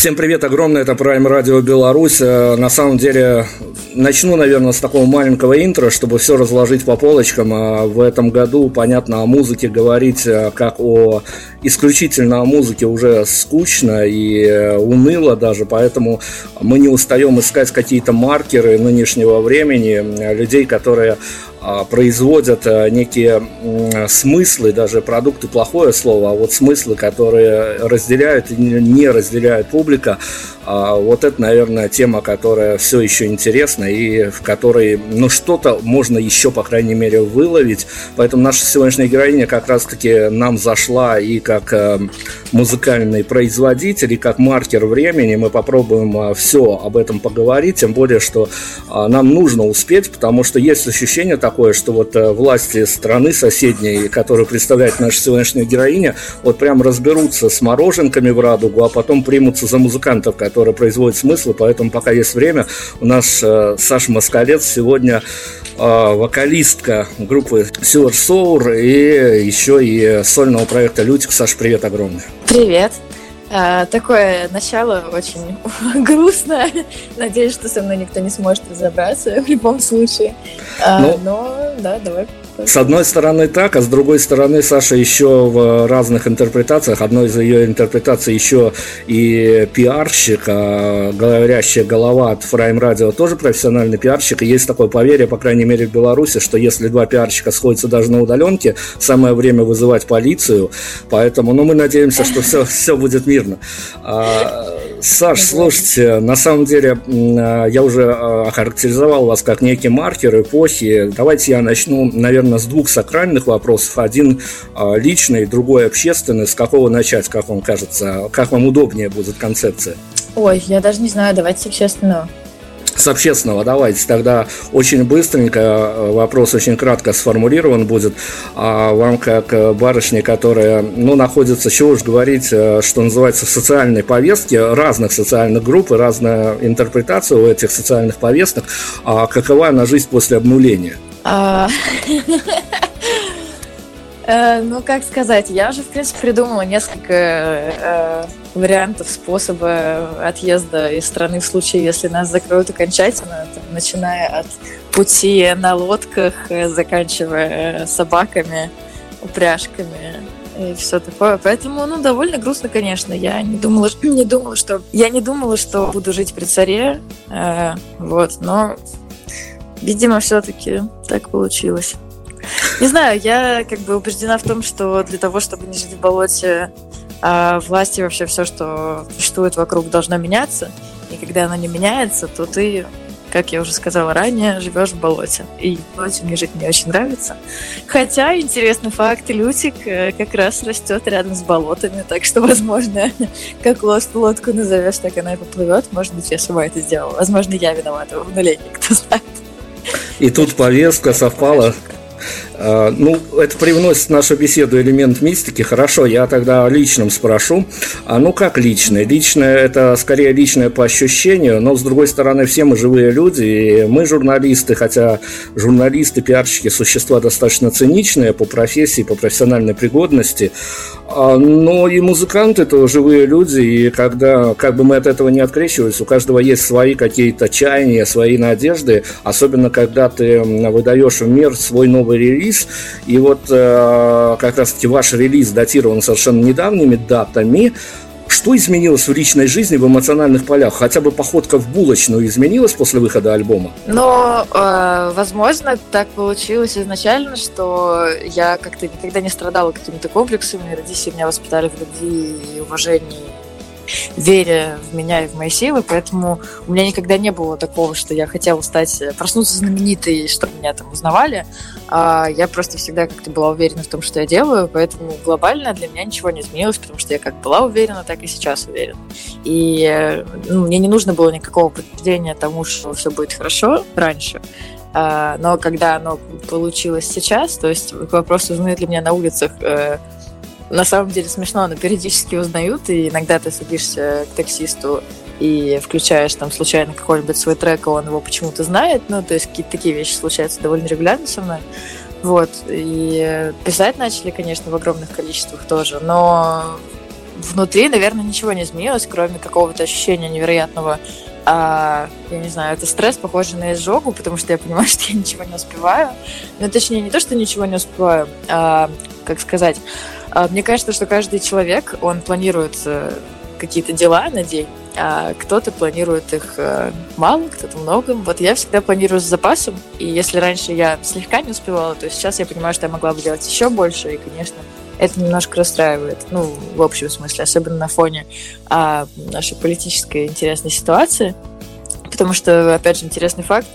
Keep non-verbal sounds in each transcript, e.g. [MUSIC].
Всем привет, огромное, это Prime Radio Беларусь. Э, на самом деле, начну, наверное, с такого маленького интро, чтобы все разложить по полочкам. А в этом году, понятно, о музыке говорить э, как о исключительно о музыке уже скучно и э, уныло даже, поэтому мы не устаем искать какие-то маркеры нынешнего времени, людей, которые производят э, некие смыслы, даже продукты плохое слово, а вот смыслы, которые разделяют и не разделяет публика, а, вот это, наверное, тема, которая все еще интересна и в которой, ну, что-то можно еще, по крайней мере, выловить. Поэтому наша сегодняшняя героиня как раз-таки нам зашла и как э, музыкальный производитель, и как маркер времени. Мы попробуем э, все об этом поговорить, тем более, что нам нужно успеть, потому что есть ощущение такое, такое, что вот э, власти страны соседней, которую представляет наша сегодняшняя героиня, вот прям разберутся с мороженками в радугу, а потом примутся за музыкантов, которые производят смыслы, поэтому пока есть время, у нас э, Саша Москалец сегодня э, вокалистка группы Silver Sour и еще и сольного проекта Лютик. Саш, привет огромный. Привет. А, такое начало очень [LAUGHS] грустное. Надеюсь, что со мной никто не сможет разобраться в любом случае. А, ну, но да, давай С одной стороны так, а с другой стороны Саша еще в разных интерпретациях, одной из ее интерпретаций еще и пиарщик, а говорящая голова от Фрайм Радио тоже профессиональный пиарщик, и есть такое поверье, по крайней мере в Беларуси, что если два пиарщика сходятся даже на удаленке, самое время вызывать полицию, поэтому, ну, мы надеемся, что все, все будет мирно. А, Саш, слушайте, на самом деле а, я уже а, охарактеризовал вас как некий маркер эпохи. Давайте я начну, наверное, с двух сакральных вопросов. Один а, личный, другой общественный. С какого начать, как вам кажется? Как вам удобнее будет концепция? Ой, я даже не знаю, давайте с общественного с общественного. Давайте тогда очень быстренько, э, вопрос очень кратко сформулирован будет. А вам, как э, барышне, которая, ну, находится, чего уж говорить, э, что называется, в социальной повестке, разных социальных групп и разная интерпретация у этих социальных повесток, а какова она жизнь после обнуления? А, [LAUGHS] ну, как сказать, я уже, в принципе, придумала несколько вариантов способа отъезда из страны в случае, если нас закроют окончательно, там, начиная от пути на лодках, э, заканчивая собаками, упряжками и все такое. Поэтому, ну, довольно грустно, конечно. Я не думала, [CLEARS THROAT] не думала, что я не думала, что буду жить при царе, э, вот. Но, видимо, все-таки так получилось. Не знаю, я как бы убеждена в том, что для того, чтобы не жить в болоте, а власти вообще все, что существует вокруг, должно меняться. И когда оно не меняется, то ты, как я уже сказала ранее, живешь в болоте. И в болоте мне жить не очень нравится. Хотя, интересный факт, Лютик э, как раз растет рядом с болотами, так что, возможно, [LAUGHS] как лодку назовешь, так она и поплывет. Может быть, я сама это сделала. Возможно, я виновата в обнулении, кто знает. И тут повестка совпала ну, это привносит в нашу беседу элемент мистики. Хорошо, я тогда о личном спрошу. А ну как личное? Личное – это скорее личное по ощущению, но, с другой стороны, все мы живые люди, и мы журналисты, хотя журналисты, пиарщики – существа достаточно циничные по профессии, по профессиональной пригодности, а, но и музыканты – это живые люди, и когда, как бы мы от этого не открещивались, у каждого есть свои какие-то чаяния, свои надежды, особенно когда ты выдаешь в мир свой новый релиз, и вот э, как раз-таки ваш релиз датирован совершенно недавними датами, что изменилось в личной жизни, в эмоциональных полях? Хотя бы походка в булочную изменилась после выхода альбома? Но, э, возможно, так получилось изначально, что я как-то никогда не страдала какими-то комплексами. Родители меня воспитали в любви и уважении вере в меня и в мои силы, поэтому у меня никогда не было такого, что я хотела стать, э, проснуться знаменитой, чтобы меня там узнавали. А я просто всегда как-то была уверена в том, что я делаю, поэтому глобально для меня ничего не изменилось, потому что я как была уверена, так и сейчас уверена. И э, ну, мне не нужно было никакого подтверждения тому, что все будет хорошо раньше. А, но когда оно получилось сейчас, то есть к вопросу, узнают ли меня на улицах э, на самом деле смешно, но периодически узнают, и иногда ты садишься к таксисту и включаешь там случайно какой-нибудь свой трек, и он его почему-то знает, ну, то есть какие-то такие вещи случаются довольно регулярно со мной. Вот, и писать начали, конечно, в огромных количествах тоже, но внутри, наверное, ничего не изменилось, кроме какого-то ощущения невероятного а, я не знаю, это стресс, похожий на изжогу, потому что я понимаю, [LAUGHS] что я ничего не успеваю. Ну, точнее, не то, что ничего не успеваю, а, как сказать, а, мне кажется, что каждый человек, он планирует э, какие-то дела на день, а кто-то планирует их э, мало, кто-то много. Вот я всегда планирую с запасом, и если раньше я слегка не успевала, то сейчас я понимаю, что я могла бы делать еще больше, и, конечно, это немножко расстраивает, ну, в общем смысле, особенно на фоне а, нашей политической интересной ситуации, потому что, опять же, интересный факт,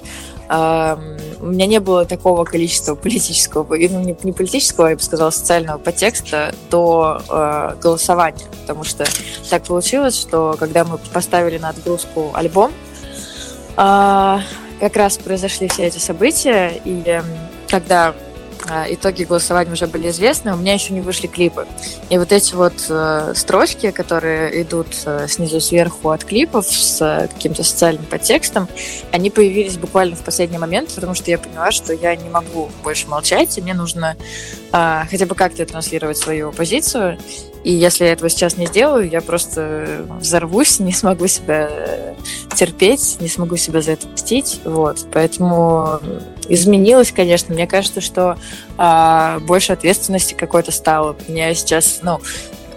у меня не было такого количества политического, ну, не, не политического, я бы сказала, социального подтекста до э, голосования, потому что так получилось, что когда мы поставили на отгрузку альбом, э, как раз произошли все эти события, и э, когда итоги голосования уже были известны, у меня еще не вышли клипы. И вот эти вот э, строчки, которые идут э, снизу сверху от клипов с э, каким-то социальным подтекстом, они появились буквально в последний момент, потому что я поняла, что я не могу больше молчать, и мне нужно э, хотя бы как-то транслировать свою позицию. И если я этого сейчас не сделаю, я просто взорвусь, [LAUGHS] не смогу себя терпеть, не смогу себя за это мстить. Вот. Поэтому изменилось, конечно. Мне кажется, что а, больше ответственности какой-то стало. Мне сейчас, ну,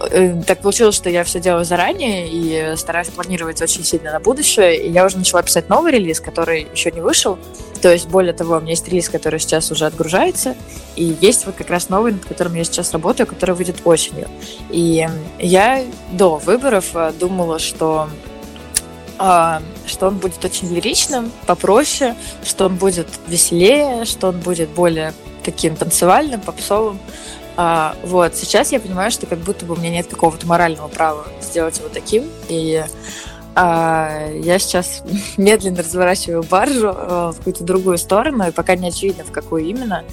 Э, так получилось, что я все делаю заранее и стараюсь планировать очень сильно на будущее. И я уже начала писать новый релиз, который еще не вышел. То есть, более того, у меня есть релиз, который сейчас уже отгружается, и есть вот как раз новый, над которым я сейчас работаю, который выйдет осенью. И я до выборов э, думала, что что он будет очень лиричным, попроще, что он будет веселее, что он будет более таким танцевальным, попсовым. А, вот, сейчас я понимаю, что как будто бы у меня нет какого-то морального права сделать его таким, и а, я сейчас [LAUGHS] медленно разворачиваю баржу а, в какую-то другую сторону, и пока не очевидно, в какую именно,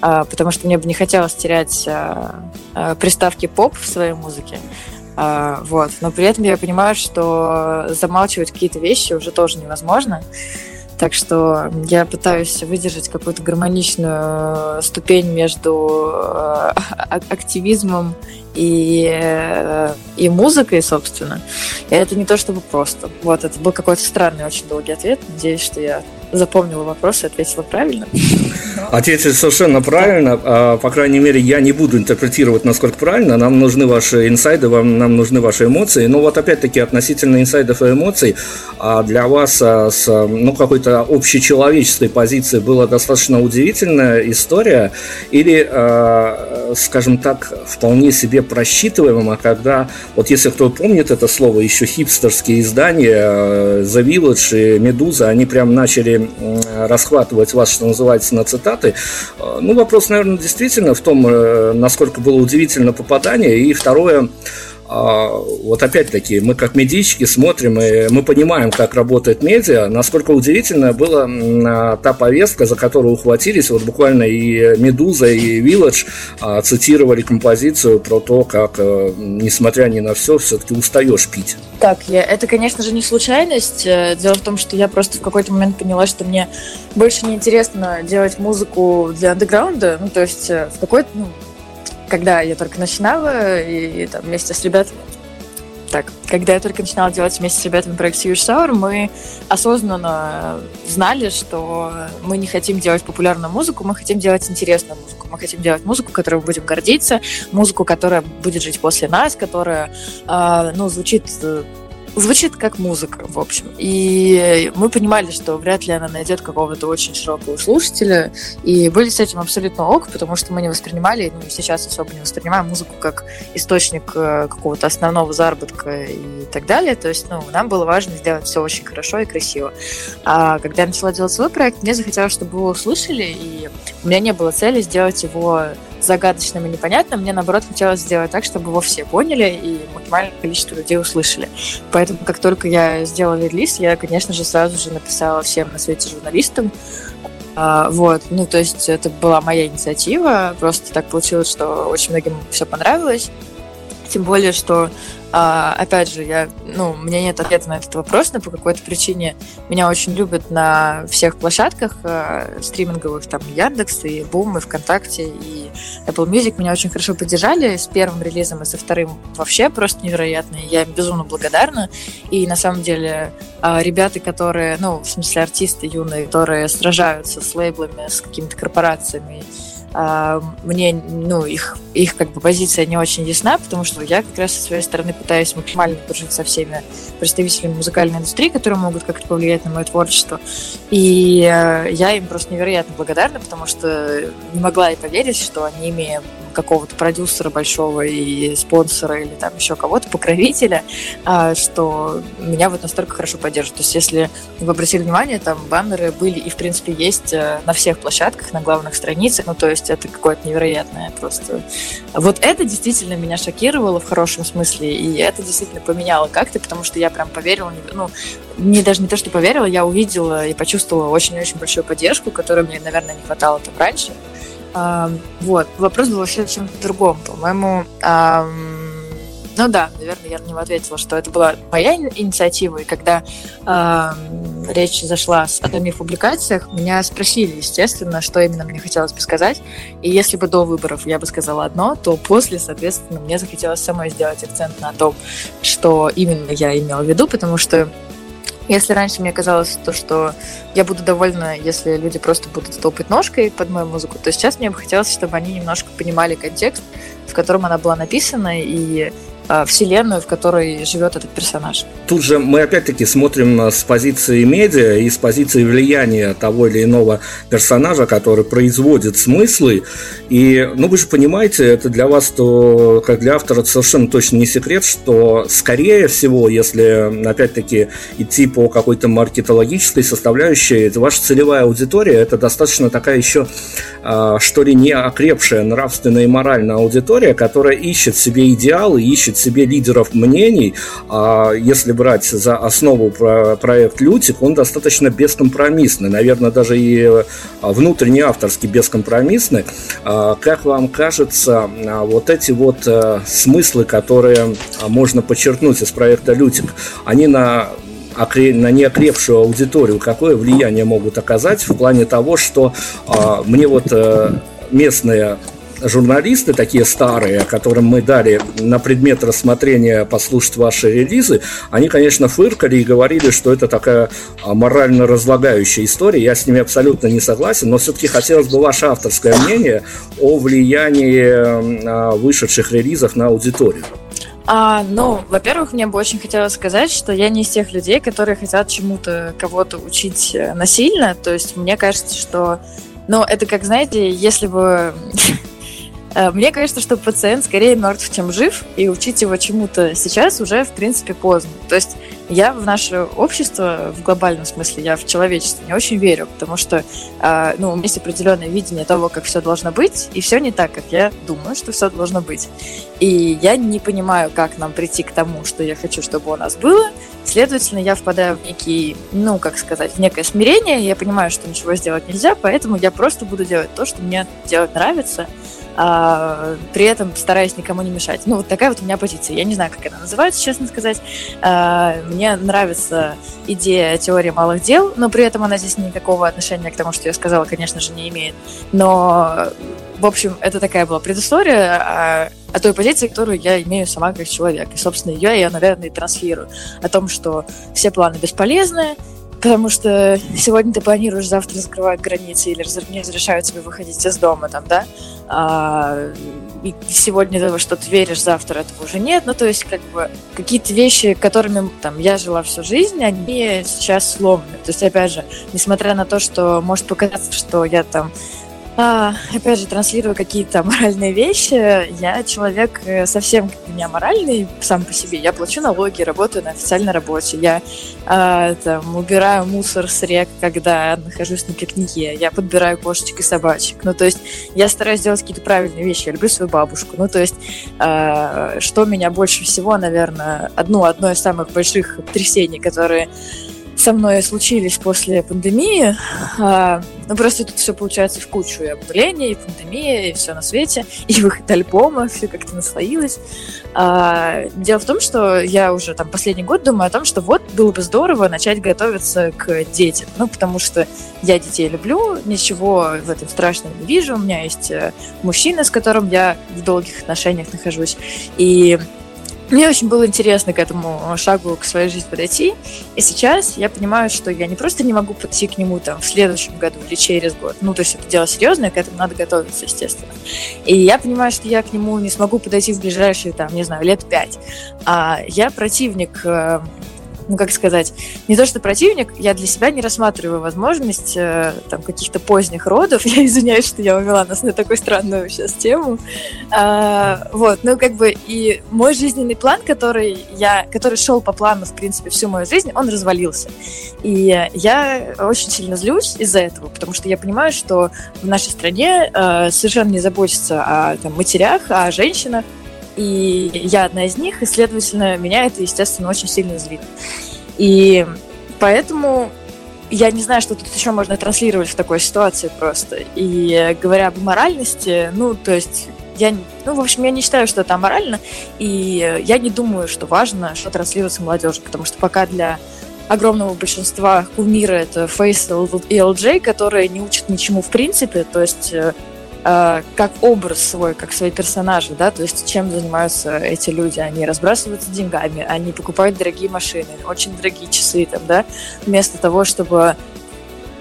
а, потому что мне бы не хотелось терять а, а, приставки поп в своей музыке. А, вот. Но при этом я понимаю, что замалчивать какие-то вещи уже тоже невозможно. Так что я пытаюсь выдержать какую-то гармоничную ступень между э, активизмом и, э, и музыкой, собственно. И это не то чтобы просто. Вот, это был какой-то странный, очень долгий ответ. Надеюсь, что я запомнила вопрос и ответила правильно. Ответили совершенно правильно. А, по крайней мере, я не буду интерпретировать, насколько правильно. Нам нужны ваши инсайды, вам, нам нужны ваши эмоции. Но вот опять-таки относительно инсайдов и эмоций, а для вас а, с ну, какой-то общечеловеческой позиции была достаточно удивительная история или, скажем так, вполне себе просчитываемо, когда, вот если кто помнит это слово, еще хипстерские издания The Village и Медуза, они прям начали расхватывать вас, что называется, на цитаты. Э, ну, вопрос, наверное, действительно в том, э, насколько было удивительно попадание. И второе, а, вот опять-таки, мы как медийщики смотрим, и мы понимаем, как работает медиа, насколько удивительно была та повестка, за которую ухватились, вот буквально и «Медуза», и «Вилледж» а, цитировали композицию про то, как, э, несмотря ни на все, все-таки устаешь пить. Так, я, это, конечно же, не случайность. Э, дело в том, что я просто в какой-то момент поняла, что мне больше не интересно делать музыку для андеграунда, ну, то есть э, в какой-то, ну, когда я только начинала, и, и там вместе с ребятами так, когда я только начинала делать вместе с ребятами проект Huge Sour, мы осознанно знали, что мы не хотим делать популярную музыку, мы хотим делать интересную музыку. Мы хотим делать музыку, которой мы будем гордиться, музыку, которая будет жить после нас, которая, э, ну, звучит э, звучит как музыка, в общем. И мы понимали, что вряд ли она найдет какого-то очень широкого слушателя, и были с этим абсолютно ок, потому что мы не воспринимали, ну, сейчас особо не воспринимаем музыку как источник э, какого-то основного заработка и так далее. То есть, ну, нам было важно сделать все очень хорошо и красиво. А когда я начала делать свой проект, мне захотелось, чтобы его услышали, и у меня не было цели сделать его загадочным и непонятным. Мне, наоборот, хотелось сделать так, чтобы его все поняли и максимальное количество людей услышали. Поэтому, как только я сделала релиз, я, конечно же, сразу же написала всем на свете журналистам, а, вот, ну, то есть это была моя инициатива, просто так получилось, что очень многим все понравилось. Тем более, что а, опять же, я, ну, у меня нет ответа на этот вопрос, но по какой-то причине меня очень любят на всех площадках э, стриминговых, там, Яндекс, и Бум, и ВКонтакте, и Apple Music меня очень хорошо поддержали с первым релизом и со вторым вообще просто невероятно. Я им безумно благодарна. И на самом деле э, ребята, которые, ну, в смысле артисты юные, которые сражаются с лейблами, с какими-то корпорациями, а, мне, ну, их, их как бы позиция не очень ясна, потому что я как раз со своей стороны пытаюсь максимально дружить со всеми представителями музыкальной индустрии, которые могут как-то повлиять на мое творчество. И э, я им просто невероятно благодарна, потому что не могла и поверить, что они, имея какого-то продюсера большого и спонсора или там еще кого-то, покровителя, а, что меня вот настолько хорошо поддерживают. То есть, если вы обратили внимание, там баннеры были и, в принципе, есть э, на всех площадках, на главных страницах, ну, то есть это какое-то невероятное просто... Вот это действительно меня шокировало в хорошем смысле, и это действительно поменяло как-то, потому что я прям поверила, ну, не даже не то, что поверила, я увидела и почувствовала очень-очень большую поддержку, которой мне, наверное, не хватало там раньше. Вот. Вопрос был вообще чем-то другом. По-моему, ну да, наверное, я на него ответила, что это была моя инициатива, и когда а, речь зашла о моих публикациях, меня спросили, естественно, что именно мне хотелось бы сказать. И если бы до выборов я бы сказала одно, то после, соответственно, мне захотелось самой сделать акцент на том, что именно я имела в виду, потому что если раньше мне казалось то, что я буду довольна, если люди просто будут топать ножкой под мою музыку, то сейчас мне бы хотелось, чтобы они немножко понимали контекст, в котором она была написана, и вселенную, в которой живет этот персонаж. Тут же мы опять-таки смотрим с позиции медиа и с позиции влияния того или иного персонажа, который производит смыслы. И, ну, вы же понимаете, это для вас, то, как для автора, совершенно точно не секрет, что, скорее всего, если, опять-таки, идти по какой-то маркетологической составляющей, ваша целевая аудитория – это достаточно такая еще, э, что ли, не окрепшая нравственная и моральная аудитория, которая ищет себе идеалы, ищет ищет себе лидеров мнений. А если брать за основу проект Лютик, он достаточно бескомпромиссный. Наверное, даже и а, внутренне авторский бескомпромиссный. А, как вам кажется, а, вот эти вот смыслы, которые можно подчеркнуть из проекта Лютик, они на на неокрепшую аудиторию какое влияние могут оказать в плане того, что э, мне вот э, местные журналисты, такие старые, которым мы дали на предмет рассмотрения послушать ваши релизы, они, конечно, фыркали и говорили, что это такая а, морально разлагающая история. Я с ними абсолютно не согласен, но все-таки хотелось бы ваше авторское мнение о влиянии а, вышедших релизов на аудиторию. А, ну, во-первых, мне бы очень хотелось сказать, что я не из тех людей, которые хотят чему-то кого-то учить э, насильно. То есть мне кажется, что, ну, это как, знаете, если бы [LAUGHS] мне кажется, что пациент скорее мертв, чем жив, и учить его чему-то сейчас уже, в принципе, поздно. То есть я в наше общество, в глобальном смысле, я в человечество не очень верю, потому что э, ну, у меня есть определенное видение того, как все должно быть, и все не так, как я думаю, что все должно быть. И я не понимаю, как нам прийти к тому, что я хочу, чтобы у нас было. Следовательно, я впадаю в некий, ну, как сказать, в некое смирение, я понимаю, что ничего сделать нельзя, поэтому я просто буду делать то, что мне делать нравится, а, при этом стараясь никому не мешать. Ну, вот такая вот у меня позиция. Я не знаю, как это называется, честно сказать. А, мне нравится идея теории малых дел, но при этом она здесь никакого отношения к тому, что я сказала, конечно же, не имеет. Но, в общем, это такая была предыстория о, о той позиции, которую я имею сама как человек. И, собственно, ее я, наверное, и транслирую. О том, что все планы бесполезны, Потому что сегодня ты планируешь, завтра закрывают границы или не разрешают тебе выходить из дома, там, да? А, и сегодня того, что ты веришь, завтра этого уже нет. Ну, то есть, как бы, какие-то вещи, которыми там я жила всю жизнь, они сейчас сломаны. То есть, опять же, несмотря на то, что может показаться, что я там а, опять же, транслирую какие-то моральные вещи. Я человек э, совсем не аморальный сам по себе. Я плачу налоги, работаю на официальной работе. Я а, там, убираю мусор с рек, когда нахожусь на пикнике. Я подбираю кошечек и собачек. Ну, то есть я стараюсь делать какие-то правильные вещи. Я люблю свою бабушку. Ну, то есть а, что меня больше всего, наверное, одно, одно из самых больших потрясений, которые со мной случились после пандемии. А, ну, просто тут все получается в кучу. И обнуление, и пандемия, и все на свете, [LAUGHS] и выход альбома, все как-то наслоилось. А, дело в том, что я уже там последний год думаю о том, что вот было бы здорово начать готовиться к детям. Ну, потому что я детей люблю, ничего в этом страшного не вижу. У меня есть э, мужчина, с которым я в долгих отношениях нахожусь. И мне очень было интересно к этому шагу, к своей жизни подойти. И сейчас я понимаю, что я не просто не могу подойти к нему там в следующем году или через год. Ну, то есть это дело серьезное, к этому надо готовиться, естественно. И я понимаю, что я к нему не смогу подойти в ближайшие, там, не знаю, лет пять. А я противник э, ну, как сказать, не то что противник, я для себя не рассматриваю возможность э, там каких-то поздних родов. [LAUGHS] Я извиняюсь, что я увела нас на такую странную сейчас тему. А, вот, ну, как бы, и мой жизненный план, который я, который шел по плану, в принципе, всю мою жизнь, он развалился. И я очень сильно злюсь из-за этого, потому что я понимаю, что в нашей стране э, совершенно не заботятся о там, матерях, о женщинах, и я одна из них, и, следовательно, меня это, естественно, очень сильно злит. И поэтому я не знаю, что тут еще можно транслировать в такой ситуации просто. И говоря об моральности, ну, то есть я, ну, в общем, я не считаю, что это аморально, и я не думаю, что важно, что транслируется молодежи, потому что пока для огромного большинства кумиры это Фейс и LJ, которые не учат ничему в принципе, то есть э, э, как образ свой, как свои персонажи, да, то есть чем занимаются эти люди, они разбрасываются деньгами, они покупают дорогие машины, очень дорогие часы, там, да, вместо того, чтобы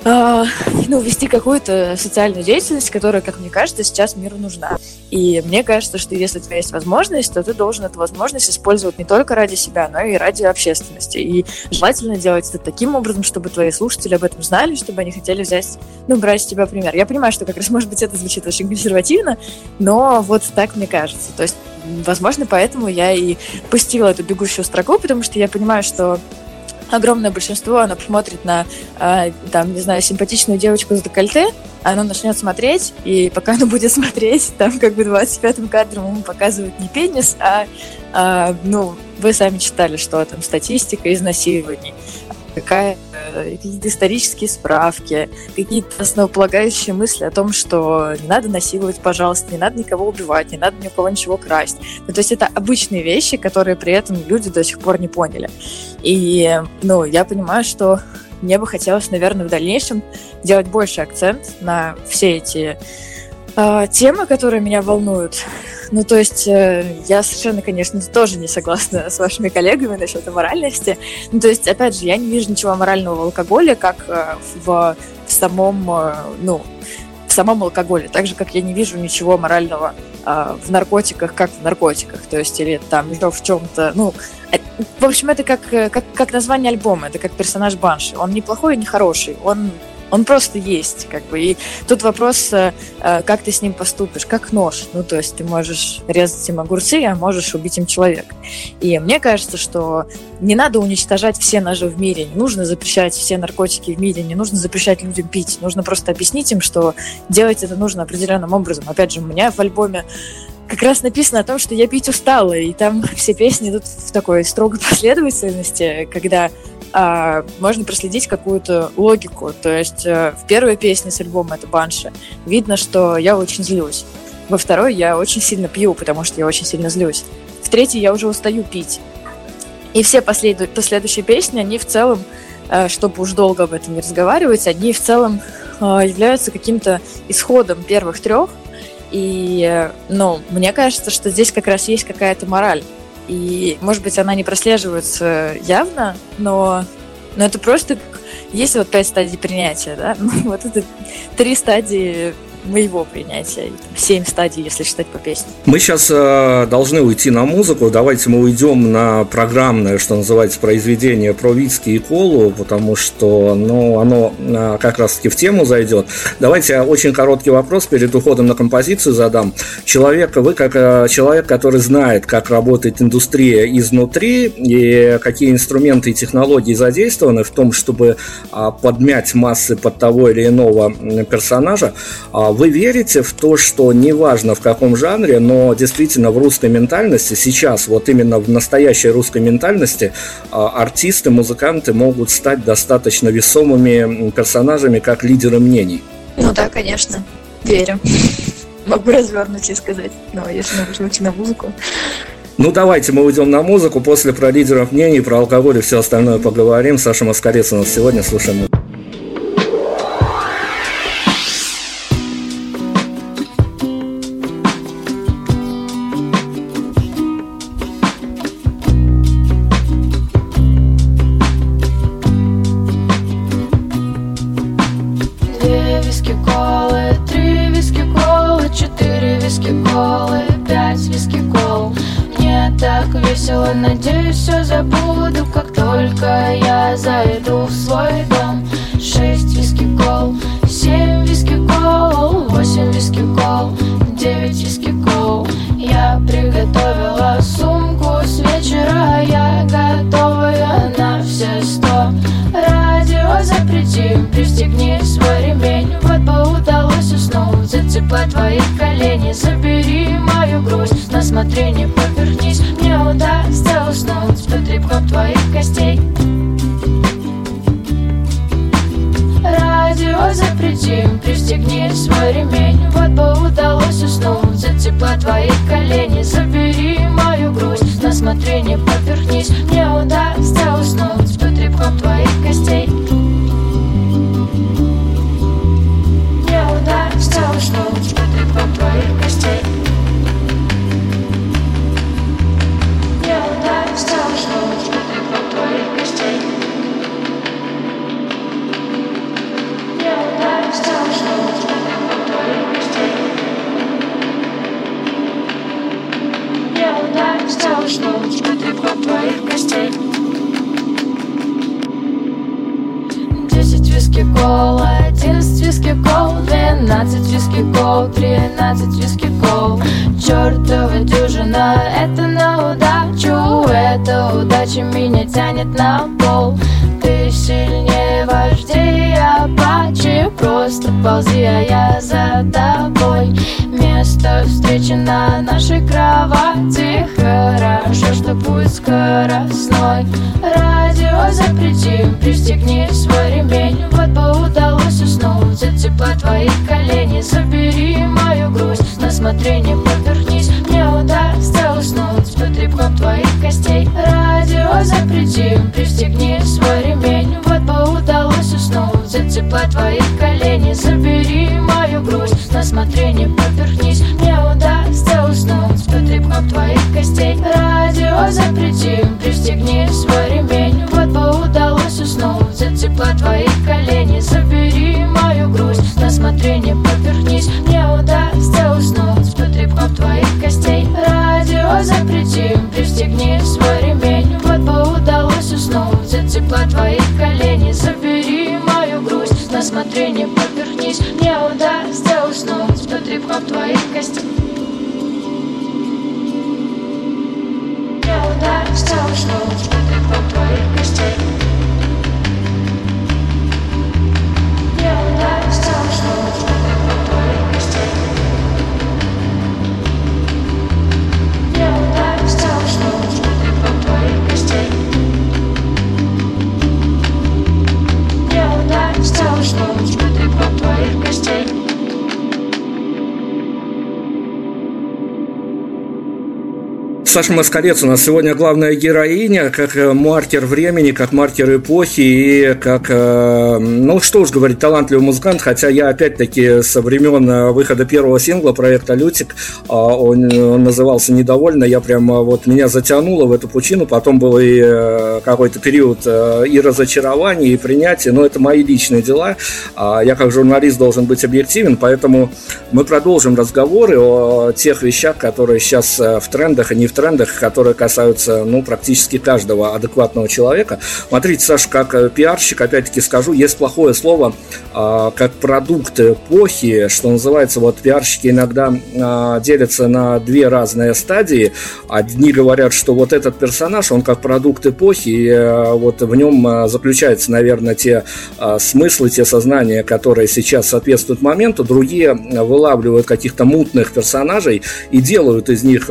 э, ну, вести какую-то социальную деятельность, которая, как мне кажется, сейчас миру нужна. И мне кажется, что если у тебя есть возможность, то ты должен эту возможность использовать не только ради себя, но и ради общественности. И желательно делать это таким образом, чтобы твои слушатели об этом знали, чтобы они хотели взять, ну, брать с тебя пример. Я понимаю, что как раз, может быть, это звучит очень консервативно, но вот так мне кажется. То есть, возможно, поэтому я и пустила эту бегущую строку, потому что я понимаю, что огромное большинство, оно посмотрит на, э, там, не знаю, симпатичную девочку с декольте, оно начнет смотреть, и пока оно будет смотреть, там как бы 25-м кадром ему показывают не пенис, а, а ну, вы сами читали, что там статистика изнасилований какая э, какие-то исторические справки, какие-то основополагающие мысли о том, что не надо насиловать, пожалуйста, не надо никого убивать, не надо ни у кого ничего красть. Ну, то есть это обычные вещи, которые при этом люди до сих пор не поняли. И, ну, я понимаю, что мне бы хотелось, наверное, в дальнейшем делать больше акцент на все эти темы, которые меня волнуют. Ну, то есть э, я совершенно, конечно, тоже не согласна с вашими коллегами насчет моральности. Ну, то есть, опять же, я не вижу ничего морального в алкоголе, как э, в, в самом, э, ну, в самом алкоголе. Так же, как я не вижу ничего морального в наркотиках, как в наркотиках. То есть, или там еще в чем-то, ну, в общем, это как, как, как название альбома, это как персонаж Банши. Он не плохой и не хороший. Он он просто есть, как бы. И тут вопрос, э, э, как ты с ним поступишь, как нож. Ну, то есть ты можешь резать им огурцы, а можешь убить им человека. И мне кажется, что не надо уничтожать все ножи в мире, не нужно запрещать все наркотики в мире, не нужно запрещать людям пить. Нужно просто объяснить им, что делать это нужно определенным образом. Опять же, у меня в альбоме как раз написано о том, что я пить устала, и там [LAUGHS] все песни идут в такой строгой [LAUGHS] последовательности, когда а, можно проследить какую-то логику. То есть а, в первой песне с альбома это Банши видно, что я очень злюсь. Во второй я очень сильно пью, потому что я очень сильно злюсь. В третьей я уже устаю пить. И все послед... последующие песни, они в целом, а, чтобы уж долго об этом не разговаривать, они в целом а, являются каким-то исходом первых трех. И, ну, мне кажется, что здесь как раз есть какая-то мораль. И, может быть, она не прослеживается явно, но, но это просто есть вот пять стадий принятия, да? [LAUGHS] Ну, вот это три стадии моего принятия. Семь стадий, если считать по песне. Мы сейчас э, должны уйти на музыку. Давайте мы уйдем на программное, что называется, произведение про Вицки и Колу, потому что ну, оно э, как раз-таки в тему зайдет. Давайте очень короткий вопрос перед уходом на композицию задам. Человек, вы как э, человек, который знает, как работает индустрия изнутри и какие инструменты и технологии задействованы в том, чтобы э, подмять массы под того или иного персонажа, э, вы верите в то, что неважно в каком жанре, но действительно в русской ментальности сейчас, вот именно в настоящей русской ментальности, а, артисты, музыканты могут стать достаточно весомыми персонажами, как лидеры мнений? Ну да, конечно, верю. [LAUGHS] Могу развернуть и сказать, но если нужно уйти на музыку. Ну, давайте мы уйдем на музыку, после про лидеров мнений, про алкоголь и все остальное поговорим. Саша Маскарец у нас сегодня, слушаем кол, тринадцать виски кол. Чертова дюжина, это на удачу, эта удача меня тянет на пол. Ты сильнее вождей апачи, просто ползи, а я за тобой. Место встречи на нашей кровати, хорошо, что путь скоростной. Радио запретим, пристегни свой ремень, вот бы удалось уснуть от тепла твоих коленей. Забери мою грусть, на смотрение повернись, мне удастся уснуть под рябком твоих костей. Радио запретим, пристегни свой ремень, вот бы удалось уснуть от тепла твоих коленей. Забери мою грусть, на смотрение повернись, мне удастся уснуть под рябком твоих костей. Радио запретим, пристегни свой ремень, вот бы удалось уснуть от тепла твоих коленей. Забери грусть, на смотрение повернись, мне удастся уснуть под рябком твоих костей. Радио запретим, пристегни свой ремень, вот бы удалось уснуть от тепла твоих коленей. Забери мою грусть, на смотрение повернись, мне удастся уснуть под рябком твоих костей. Мне удастся уснуть под рябком твоих костей. Удастся Саша Москалец у нас сегодня главная героиня, как э, маркер времени, как маркер эпохи и как, э, ну что уж говорить, талантливый музыкант, хотя я опять-таки со времен э, выхода первого сингла проекта «Лютик», а, он, он назывался «Недовольно», я прям вот меня затянуло в эту пучину, потом был и какой-то период и разочарования, и принятия, но это мои личные дела, а я как журналист должен быть объективен, поэтому мы продолжим разговоры о тех вещах, которые сейчас в трендах и не в трендах, трендах, которые касаются, ну, практически каждого адекватного человека. Смотрите, Саша, как э, пиарщик, опять-таки скажу, есть плохое слово, э, как продукт эпохи, что называется, вот пиарщики иногда э, делятся на две разные стадии. Одни говорят, что вот этот персонаж, он как продукт эпохи, и э, вот в нем э, заключаются, наверное, те э, смыслы, те сознания, которые сейчас соответствуют моменту. Другие вылавливают каких-то мутных персонажей и делают из них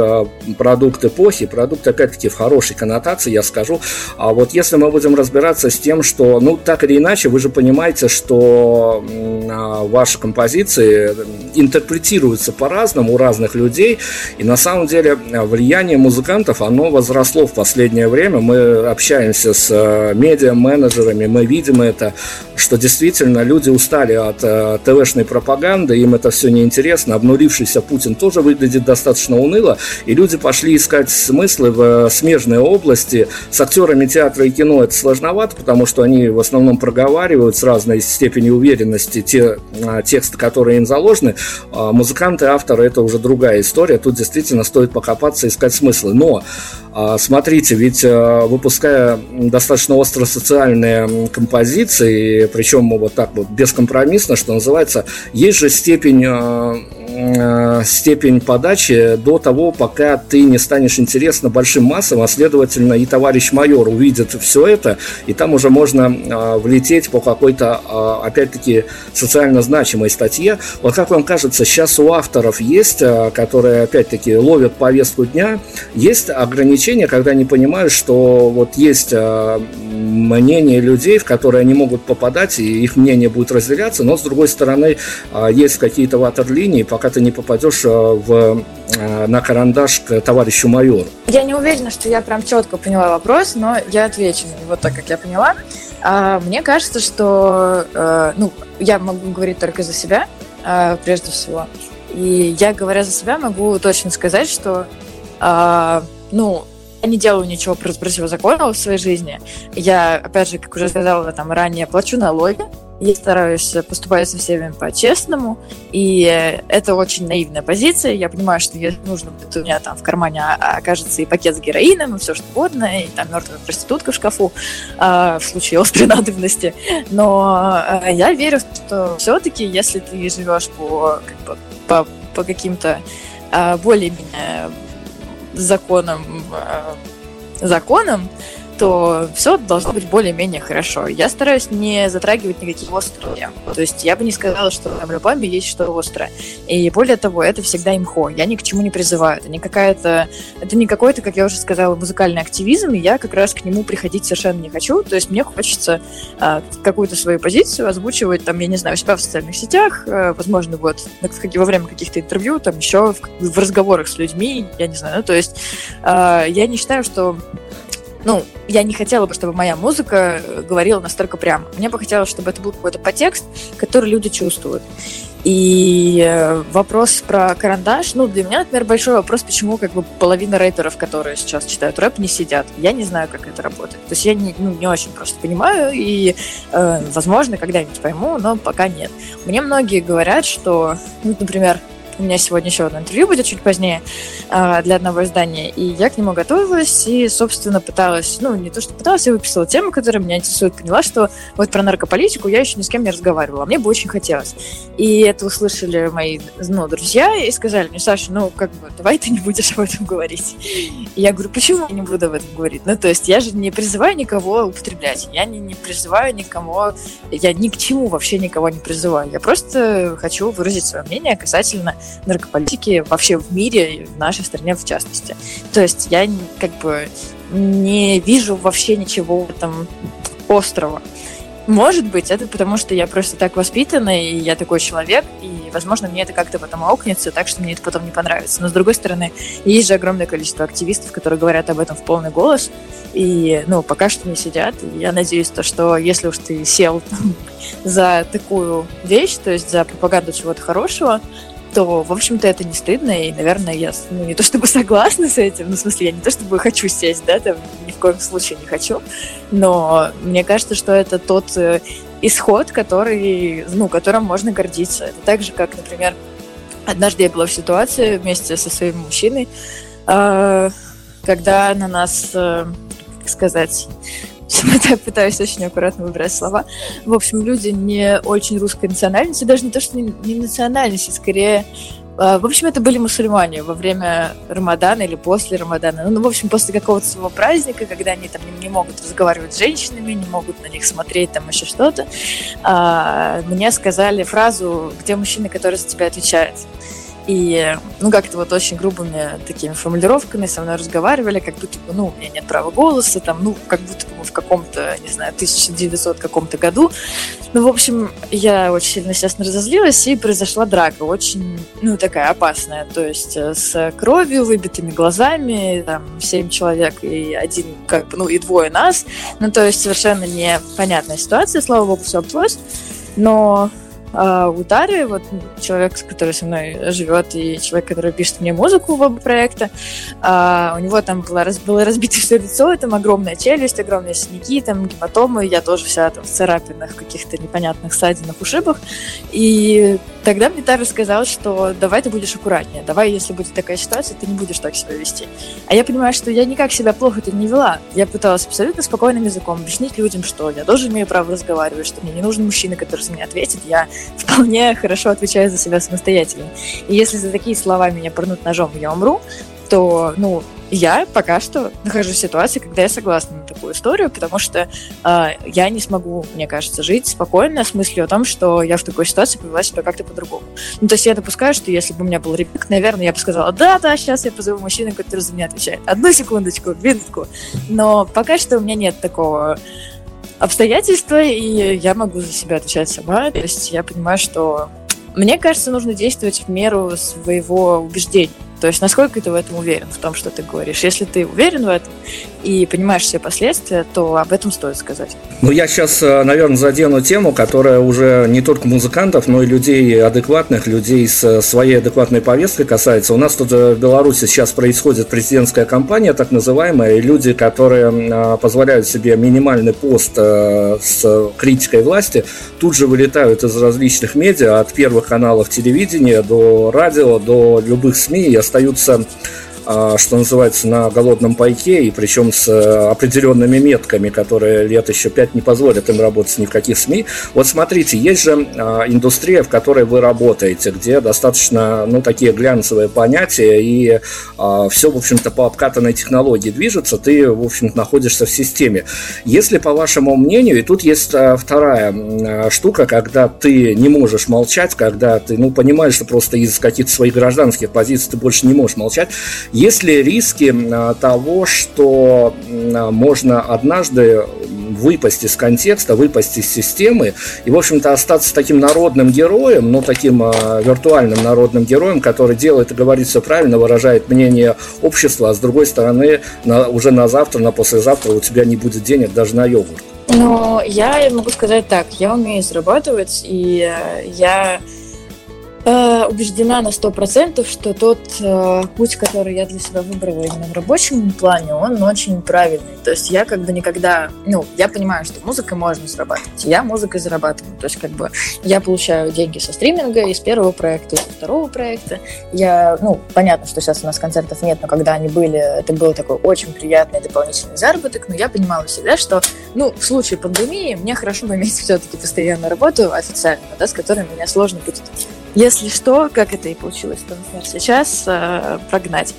продукт продукт эпохи, продукт, опять-таки, в хорошей коннотации, я скажу. А вот если мы будем разбираться с тем, что, ну, так или иначе, вы же понимаете, что а, ваши композиции интерпретируются по-разному у разных людей, и на самом деле влияние музыкантов, оно возросло в последнее время. Мы общаемся с э, медиа-менеджерами, мы видим это, что действительно люди устали от э, ТВшной пропаганды, им это все неинтересно, обнурившийся Путин тоже выглядит достаточно уныло, и люди пошли искать смыслы в смежной области. С актерами театра и кино это сложновато, потому что они в основном проговаривают с разной степенью уверенности те а, тексты, которые им заложены. А музыканты, авторы – это уже другая история. Тут действительно стоит покопаться, искать смыслы. Но а, смотрите, ведь выпуская достаточно остро социальные композиции, причем вот так вот бескомпромиссно, что называется, есть же степень Э, степень подачи до того, пока ты не станешь интересно большим массам, а следовательно и товарищ майор увидит все это, и там уже можно э, влететь по какой-то, э, опять-таки, социально значимой статье. Вот как вам кажется, сейчас у авторов есть, э, которые, опять-таки, ловят повестку дня, есть ограничения, когда они понимают, что вот есть э, мнение людей, в которые они могут попадать, и их мнение будет разделяться, но, с другой стороны, э, есть какие-то ватерлинии, по пока ты не попадешь э, в, э, на карандаш к товарищу майору. Я не уверена, что я прям четко поняла вопрос, но я отвечу на него так, как я поняла. А мне кажется, что, э, ну, я могу говорить только за себя, прежде всего. И я, говоря за себя, могу точно сказать, что, ну, я не делаю ничего противозаконного в своей жизни. Я, опять же, как уже сказала там ранее, плачу налоги, я стараюсь поступать со всеми по-честному, и это очень наивная позиция. Я понимаю, что если нужно будет, у меня там в кармане окажется и пакет с героином, и все что угодно, и там мертвая проститутка в шкафу э, в случае острой [LAUGHS] надобности. Но э, я верю, что все-таки, если ты живешь по, как бы, по, по каким-то э, более-менее законам, э, законам, то все должно быть более-менее хорошо. Я стараюсь не затрагивать никакие острые. То есть я бы не сказала, что в альбоме есть что-то острое. И более того, это всегда имхо. Я ни к чему не призываю. Это не какая-то... Это не какой-то, как я уже сказала, музыкальный активизм, и я как раз к нему приходить совершенно не хочу. То есть мне хочется а, какую-то свою позицию озвучивать, там, я не знаю, у себя в социальных сетях, а, возможно, вот во время каких-то интервью, там, еще в, в разговорах с людьми, я не знаю. Ну, то есть а, я не считаю, что ну, я не хотела бы, чтобы моя музыка э, говорила настолько прямо. Мне бы хотелось, чтобы это был какой-то подтекст, который люди чувствуют. И э, вопрос про карандаш, ну, для меня, например, большой вопрос, почему как бы половина рэперов, которые сейчас читают рэп, не сидят. Я не знаю, как это работает. То есть я не, ну, не очень просто понимаю, и, э, возможно, когда-нибудь пойму, но пока нет. Мне многие говорят, что, ну, например, у меня сегодня еще одно интервью будет чуть позднее э, для одного издания, и я к нему готовилась и, собственно, пыталась, ну, не то, что пыталась, я выписала тему, которая меня интересует, поняла, что вот про наркополитику я еще ни с кем не разговаривала, мне бы очень хотелось. И это услышали мои, ну, друзья и сказали мне, Саша, ну, как бы, давай ты не будешь об этом говорить. И я говорю, почему я не буду об этом говорить? Ну, то есть я же не призываю никого употреблять, я не, не призываю никого, я ни к чему вообще никого не призываю, я просто хочу выразить свое мнение касательно наркополитики вообще в мире, в нашей стране в частности. То есть я как бы не вижу вообще ничего там острого. Может быть, это потому, что я просто так воспитана, и я такой человек, и, возможно, мне это как-то потом аукнется, так что мне это потом не понравится. Но, с другой стороны, есть же огромное количество активистов, которые говорят об этом в полный голос, и, ну, пока что не сидят. И я надеюсь, то, что если уж ты сел [LAUGHS] за такую вещь, то есть за пропаганду чего-то хорошего, то, в общем-то, это не стыдно, и, наверное, я ну, не то чтобы [LAUGHS] согласна с этим, ну, в смысле, я не то чтобы хочу сесть, да, там, ни в коем случае не хочу, но мне кажется, что это тот э, исход, который, ну, которым можно гордиться. Это так же, как, например, однажды я была в ситуации вместе со своим мужчиной, э, когда на нас, э, как сказать, [LAUGHS] я пытаюсь очень аккуратно выбирать слова. В общем, люди не очень русской национальности, даже не то, что не, национальности, скорее а, в общем, это были мусульмане во время Рамадана или после Рамадана. Ну, в общем, после какого-то своего праздника, когда они там не, не могут разговаривать с женщинами, не могут на них смотреть, там еще что-то, а, мне сказали фразу, где мужчина, который за тебя отвечает. И, ну, как-то вот очень грубыми такими формулировками со мной разговаривали, как будто бы, ну, у меня нет права голоса, там, ну, как будто бы в каком-то, не знаю, 1900 каком-то году. Ну, в общем, я очень сильно, естественно, разозлилась, и произошла драка, очень, ну, такая опасная, то есть э, с кровью, выбитыми глазами, там, семь человек и один, как бы, ну, и двое нас, ну, то есть совершенно непонятная ситуация, слава богу, все обошлось, но а, удары. Вот человек, который со мной живет, и человек, который пишет мне музыку в оба проекта, а, у него там было, было разбито все [LAUGHS] лицо, там огромная челюсть, огромные синяки, там гематомы, я тоже вся там в царапинах, каких-то непонятных ссадинах, ушибах. И тогда мне Тара сказал, что давай ты будешь аккуратнее, давай, если будет такая ситуация, ты не будешь так себя вести. А я понимаю, что я никак себя плохо-то не вела. Я пыталась абсолютно спокойным языком объяснить людям, что я тоже имею право разговаривать, что мне не нужен мужчина, который за меня ответит, я вполне хорошо отвечаю за себя самостоятельно. И если за такие слова меня пырнут ножом, я умру, то, ну, я пока что нахожусь в ситуации, когда я согласна на такую историю, потому что э, я не смогу, мне кажется, жить спокойно с мыслью о том, что я в такой ситуации повела себя как-то по-другому. Ну, то есть я допускаю, что если бы у меня был ребенок, наверное, я бы сказала, да, да, сейчас я позову мужчину, который за меня отвечает. Одну секундочку, минутку. Но пока что у меня нет такого обстоятельства, и я могу за себя отвечать сама. То есть я понимаю, что мне кажется, нужно действовать в меру своего убеждения. То есть насколько ты в этом уверен, в том, что ты говоришь. Если ты уверен в этом, и понимаешь все последствия, то об этом стоит сказать. Ну, я сейчас, э, наверное, задену тему, которая уже не только музыкантов, но и людей адекватных, людей с своей адекватной повесткой касается. У нас тут в Беларуси сейчас происходит президентская кампания, так называемая, и люди, которые позволяют себе минимальный пост э, с критикой власти, тут же вылетают из различных медиа, от первых каналов телевидения до радио, до любых СМИ и остаются что называется, на голодном пайке, и причем с э, определенными метками, которые лет еще пять не позволят им работать ни в каких СМИ. Вот смотрите, есть же а, индустрия, в которой вы работаете, где достаточно, ну, такие глянцевые понятия, и а, все, в общем-то, по обкатанной технологии движется, ты, в общем-то, находишься в системе. Если, по вашему мнению, и тут есть вторая штука, когда ты не можешь молчать, когда ты, ну, понимаешь, что просто из каких-то своих гражданских позиций ты больше не можешь молчать, есть ли риски того, что можно однажды выпасть из контекста, выпасть из системы и, в общем-то, остаться таким народным героем, ну, таким э, виртуальным народным героем, который делает и говорит все правильно, выражает мнение общества, а с другой стороны, на, уже на завтра, на послезавтра у тебя не будет денег даже на йогурт. Ну, я могу сказать так, я умею зарабатывать, и я Э, убеждена на сто процентов, что тот э, путь, который я для себя выбрала именно в рабочем плане, он очень правильный. То есть я как бы никогда, ну, я понимаю, что музыкой можно зарабатывать. Я музыкой зарабатываю. То есть как бы я получаю деньги со стриминга из первого проекта, из второго проекта. Я, ну, понятно, что сейчас у нас концертов нет, но когда они были, это был такой очень приятный дополнительный заработок, но я понимала всегда, что, ну, в случае пандемии мне хорошо бы иметь [LAUGHS] все-таки постоянную работу официально, да, с которой меня сложно будет если что, как это и получилось, например, сейчас э, прогнать.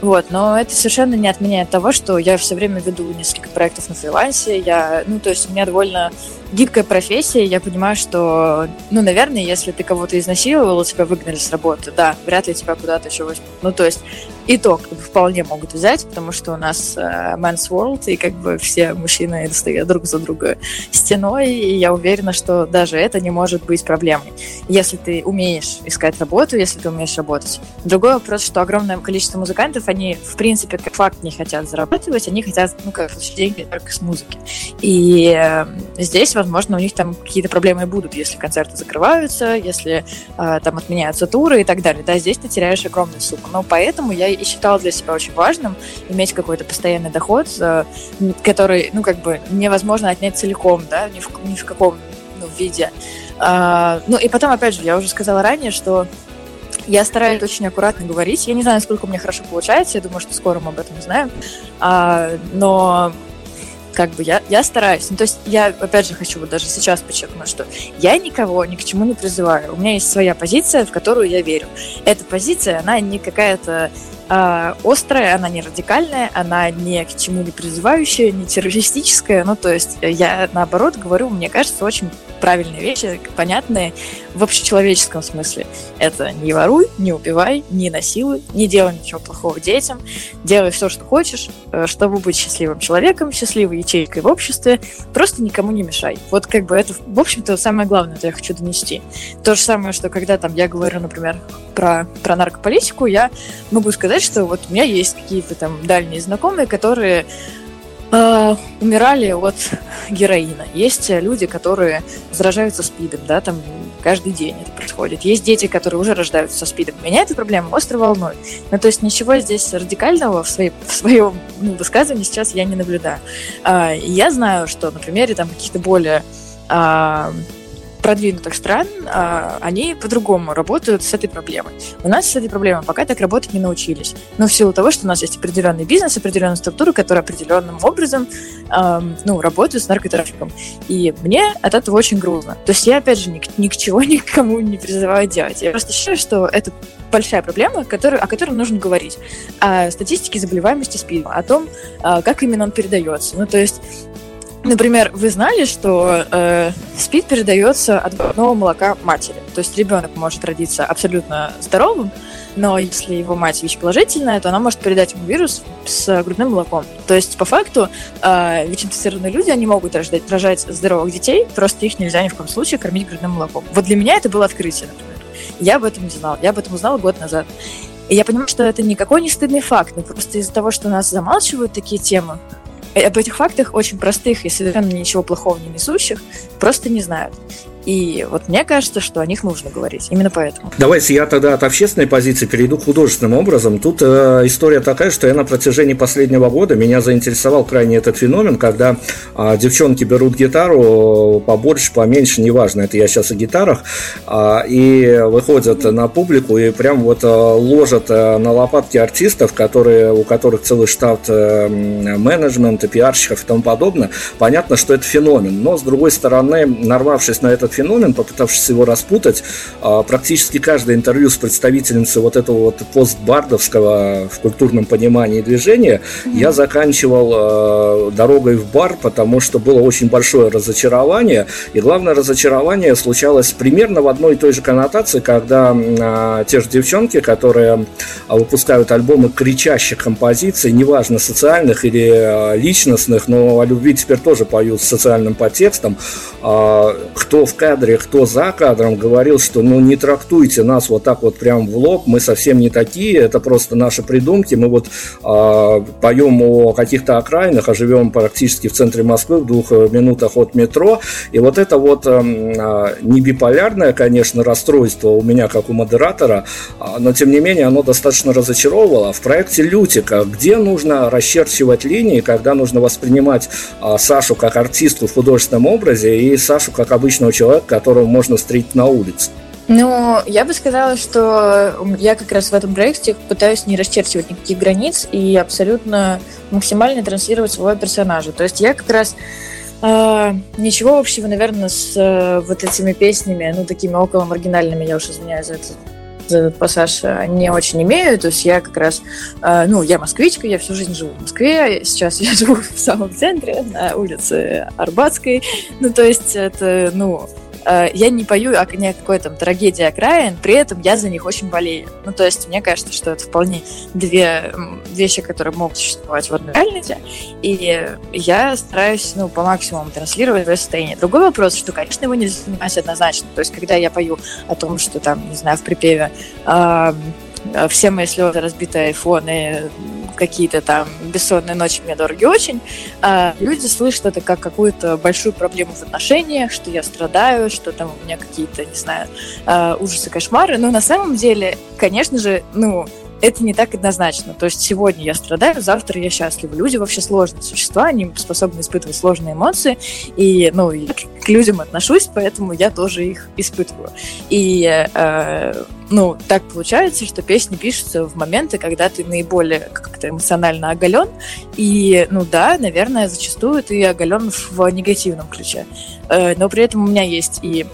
Вот, но это совершенно не отменяет того, что я все время веду несколько проектов на фрилансе. Я, ну, то есть у меня довольно гибкая профессия. Я понимаю, что, ну, наверное, если ты кого-то изнасиловал, тебя выгнали с работы, да, вряд ли тебя куда-то еще возьмут. Ну, то есть итог вполне могут взять, потому что у нас э, men's world, и как бы все мужчины стоят друг за друга стеной, и я уверена, что даже это не может быть проблемой. Если ты умеешь искать работу, если ты умеешь работать. Другой вопрос, что огромное количество музыкантов, они, в принципе, как факт не хотят зарабатывать, они хотят, ну, как деньги только с музыки. И э, здесь, возможно, у них там какие-то проблемы будут, если концерты закрываются, если э, там отменяются туры и так далее. Да, здесь ты теряешь огромную сумму. Но поэтому я и считала для себя очень важным иметь какой-то постоянный доход, э, который, ну, как бы невозможно отнять целиком, да, ни в, ни в каком ну, виде. А, ну, и потом, опять же, я уже сказала ранее, что я стараюсь очень аккуратно говорить. Я не знаю, насколько у меня хорошо получается. Я думаю, что скоро мы об этом узнаем. А, но как бы я, я стараюсь. Ну, то есть я, опять же, хочу вот даже сейчас подчеркнуть, что я никого ни к чему не призываю. У меня есть своя позиция, в которую я верю. Эта позиция, она не какая-то э, острая, она не радикальная, она ни к чему не призывающая, не террористическая. Ну, то есть я, наоборот, говорю, мне кажется, очень правильные вещи, понятные в общечеловеческом смысле. Это не воруй, не убивай, не насилуй, не делай ничего плохого детям, делай все, что хочешь, э, чтобы быть счастливым человеком, счастливой ячейкой в обществе, просто никому не мешай. Вот как бы это, в общем-то, самое главное, что я хочу донести. То же самое, что когда там я говорю, например, про, про наркополитику, я могу сказать, что вот у меня есть какие-то там дальние знакомые, которые э, умирали от героина. Есть люди, которые заражаются СПИДом, да, там каждый день это происходит. Есть дети, которые уже рождаются со СПИДом. Меня эта проблема остро волнует. Ну, то есть ничего здесь радикального в, своей, в своем ну, высказывании сейчас я не наблюдаю. Э, я знаю, что на примере там каких-то более э, продвинутых стран, а, они по-другому работают с этой проблемой. У нас с этой проблемой пока так работать не научились. Но в силу того, что у нас есть определенный бизнес, определенная структура, которая определенным образом ну, работает с наркотрафиком. И мне от этого очень грустно. То есть я, опять же, ни, ни к чему [LAUGHS] никому не призываю делать. Я просто считаю, что это большая проблема, который, о которой нужно говорить. О статистике заболеваемости СПИДом, о том, а, как именно он передается. Ну, то есть Например, вы знали, что э, СПИД передается от грудного молока матери. То есть ребенок может родиться абсолютно здоровым, но если его мать ВИЧ-положительная, то она может передать ему вирус с грудным молоком. То есть, по факту, э, ВИЧ-инфицированные люди, они могут рождать, рожать здоровых детей, просто их нельзя ни в коем случае кормить грудным молоком. Вот для меня это было открытие, например. Я об этом не знала. Я об этом узнала год назад. И я понимаю, что это никакой не стыдный факт, но просто из-за того, что нас замалчивают такие темы, об этих фактах очень простых и совершенно ничего плохого не несущих просто не знают. И вот мне кажется, что о них нужно говорить. Именно поэтому. Давайте я тогда от общественной позиции перейду к художественным образом. Тут э, история такая, что я на протяжении последнего года меня заинтересовал крайне этот феномен, когда э, девчонки берут гитару побольше, поменьше, неважно, это я сейчас о гитарах, э, и выходят на публику и прям вот э, ложат э, на лопатки артистов, которые, у которых целый штат э, менеджмента, пиарщиков и тому подобное. Понятно, что это феномен. Но, с другой стороны, нарвавшись на этот феномен, попытавшись его распутать, а, практически каждое интервью с представительницей вот этого вот постбардовского в культурном понимании движения mm-hmm. я заканчивал а, дорогой в бар, потому что было очень большое разочарование, и главное разочарование случалось примерно в одной и той же коннотации, когда а, те же девчонки, которые выпускают альбомы кричащих композиций, неважно социальных или личностных, но о любви теперь тоже поют с социальным подтекстом, кто в кадре, кто за кадром говорил, что ну не трактуйте нас вот так вот прям в лоб, мы совсем не такие, это просто наши придумки, мы вот э, поем о каких-то окраинах, а живем практически в центре Москвы в двух э, минутах от метро, и вот это вот э, не биполярное, конечно, расстройство у меня как у модератора, но тем не менее оно достаточно разочаровывало. В проекте Лютика, где нужно расчерчивать линии, когда нужно воспринимать Сашу как артистку в художественном образе и Сашу как обычного человека, человек, которого можно встретить на улице? Ну, я бы сказала, что я как раз в этом проекте пытаюсь не расчерчивать никаких границ и абсолютно максимально транслировать своего персонажа. То есть я как раз э, ничего общего, наверное, с э, вот этими песнями, ну, такими около маргинальными, я уж извиняюсь за это за этот пассаж не очень имею. То есть я как раз, э, ну, я москвичка, я всю жизнь живу в Москве. Сейчас я [LAUGHS] живу в самом центре, на улице Арбатской. Ну, то есть это, ну, Э, я не пою о ни о какой там трагедии окраин, при этом я за них очень болею. Ну, то есть мне кажется, что это вполне две вещи, которые могут существовать в одной реальности, и я стараюсь, ну, по максимуму транслировать это состояние. Другой вопрос, что, конечно, его нельзя занимать однозначно. То есть, когда я пою о том, что там, не знаю, в припеве э, все мои слезы, разбитые айфоны, какие-то там бессонные ночи мне дороги очень, а люди слышат это как какую-то большую проблему в отношениях, что я страдаю, что там у меня какие-то, не знаю, а, ужасы, кошмары. Но на самом деле, конечно же, ну, это не так однозначно. То есть сегодня я страдаю, завтра я счастлива. Люди вообще сложные существа, они способны испытывать сложные эмоции. И, ну, к людям отношусь, поэтому я тоже их испытываю. И, э, ну, так получается, что песни пишутся в моменты, когда ты наиболее как-то эмоционально оголен. И, ну да, наверное, зачастую ты оголен в негативном ключе. Э, но при этом у меня есть и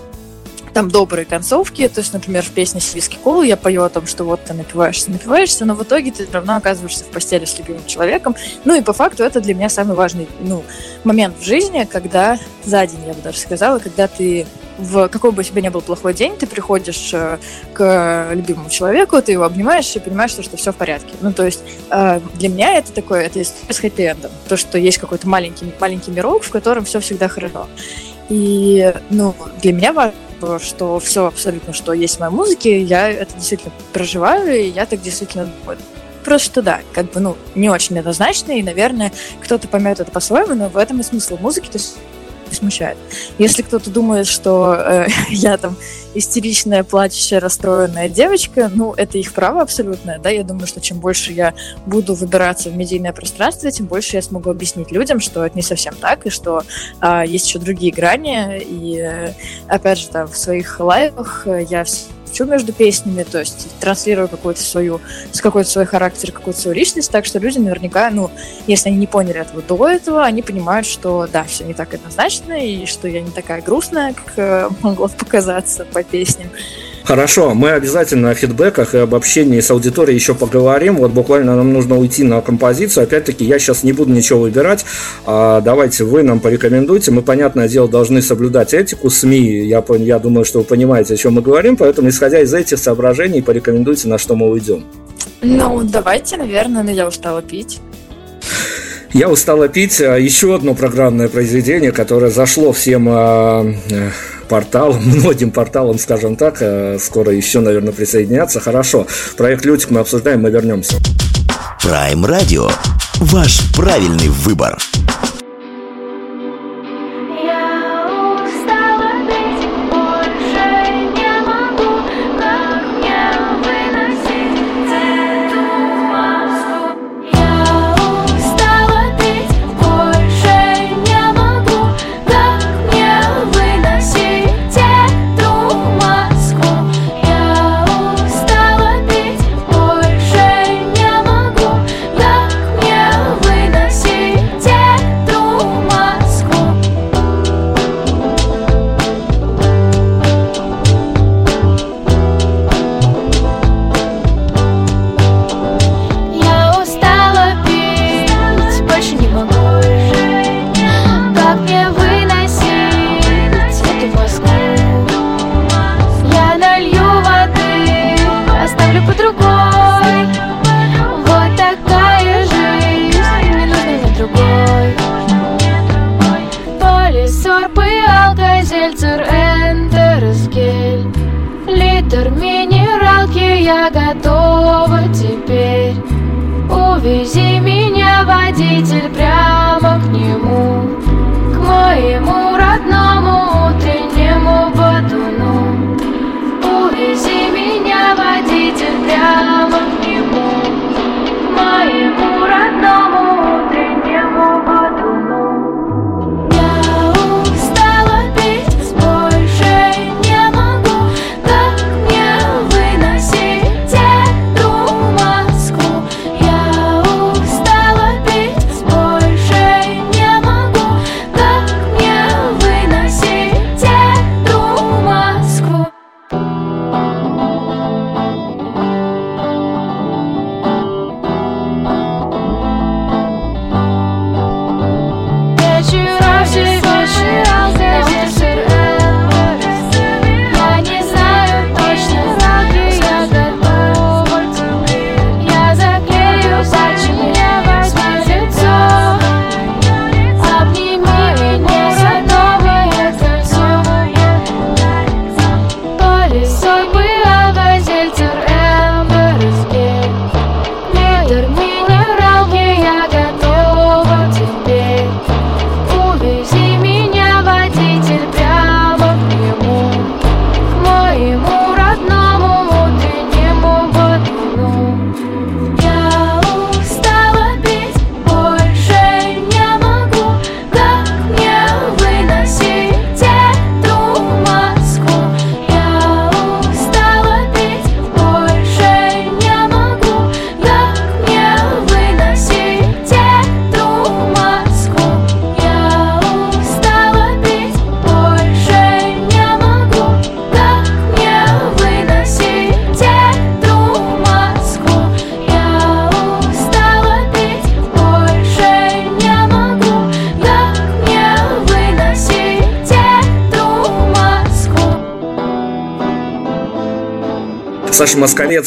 там добрые концовки, то есть, например, в песне «Свиски Колу» я пою о том, что вот ты напиваешься, напиваешься, но в итоге ты все равно оказываешься в постели с любимым человеком. Ну и по факту это для меня самый важный ну, момент в жизни, когда за день, я бы даже сказала, когда ты в какой бы у ни был плохой день, ты приходишь э, к любимому человеку, ты его обнимаешь и понимаешь, что, что все в порядке. Ну, то есть э, для меня это такое, это история с хэппи-эндом. То, что есть какой-то маленький, маленький мирок, в котором все всегда хорошо. И, ну, для меня важно что все абсолютно, что есть в моей музыке, я это действительно проживаю, и я так действительно думаю. Просто да, как бы, ну, не очень однозначно, и, наверное, кто-то поймет это по-своему, но в этом и смысл музыки, то есть смущает. Если кто-то думает, что э, [LAUGHS] я там истеричная, плачущая, расстроенная девочка, ну, это их право абсолютное, да, я думаю, что чем больше я буду выбираться в медийное пространство, тем больше я смогу объяснить людям, что это не совсем так, и что э, есть еще другие грани, и, э, опять же, там, в своих лайвах я шепчу между песнями, то есть транслирую какую-то свою, с какой-то свой характер, какую-то свою личность, так что люди наверняка, ну, если они не поняли этого до этого, они понимают, что да, все не так однозначно, и что я не такая грустная, как э, могло показаться по песням. Хорошо, мы обязательно о фидбэках и об общении с аудиторией еще поговорим. Вот буквально нам нужно уйти на композицию. Опять-таки, я сейчас не буду ничего выбирать. А, давайте вы нам порекомендуйте. Мы, понятное дело, должны соблюдать этику СМИ. Я, я думаю, что вы понимаете, о чем мы говорим. Поэтому, исходя из этих соображений, порекомендуйте, на что мы уйдем. Ну, давайте, наверное, но я устала пить. Я устала пить а, еще одно программное произведение, которое зашло всем а, э, порталам, [LAUGHS] многим порталам, скажем так. Э, скоро еще, наверное, присоединятся. Хорошо. Проект Лютик мы обсуждаем, мы вернемся. Prime Radio. Ваш правильный выбор.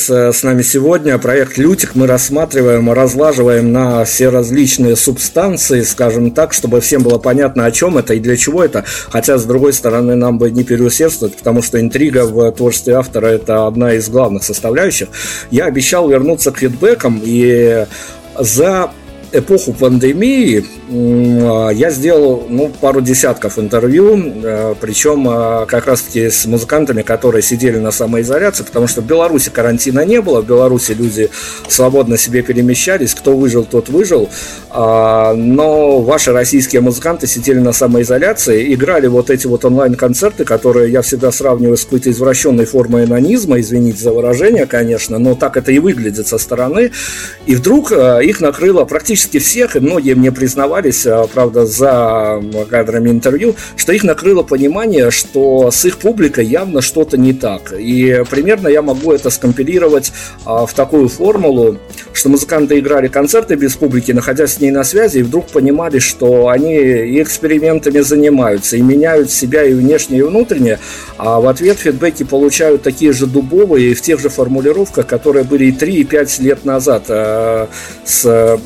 Э, с нами сегодня. Проект «Лютик» мы рассматриваем, разлаживаем на все различные субстанции, скажем так, чтобы всем было понятно, о чем это и для чего это. Хотя, с другой стороны, нам бы не переусердствовать, потому что интрига в творчестве автора – это одна из главных составляющих. Я обещал вернуться к фидбэкам, и за эпоху пандемии я сделал ну, пару десятков интервью, э, причем э, как раз-таки с музыкантами, которые сидели на самоизоляции, потому что в Беларуси карантина не было, в Беларуси люди свободно себе перемещались, кто выжил, тот выжил, А, но ваши российские музыканты сидели на самоизоляции, играли вот эти вот онлайн-концерты, которые я всегда сравниваю с какой-то извращенной формой анонизма, извините за выражение, конечно, но так это и выглядит со стороны, и вдруг э, их накрыло практически всех, и многие мне признавались, э, правда, за кадрами интервью, что их накрыло понимание, что с их публикой явно что-то не так. И примерно я могу это скомпилировать а, в такую формулу, что музыканты играли концерты без публики, находясь с ней на связи, и вдруг понимали, что они и экспериментами занимаются, и меняют себя и внешне, и внутренне, а в ответ фидбэки получают такие же дубовые и в тех же формулировках, которые были и 3, и 5 лет назад э, с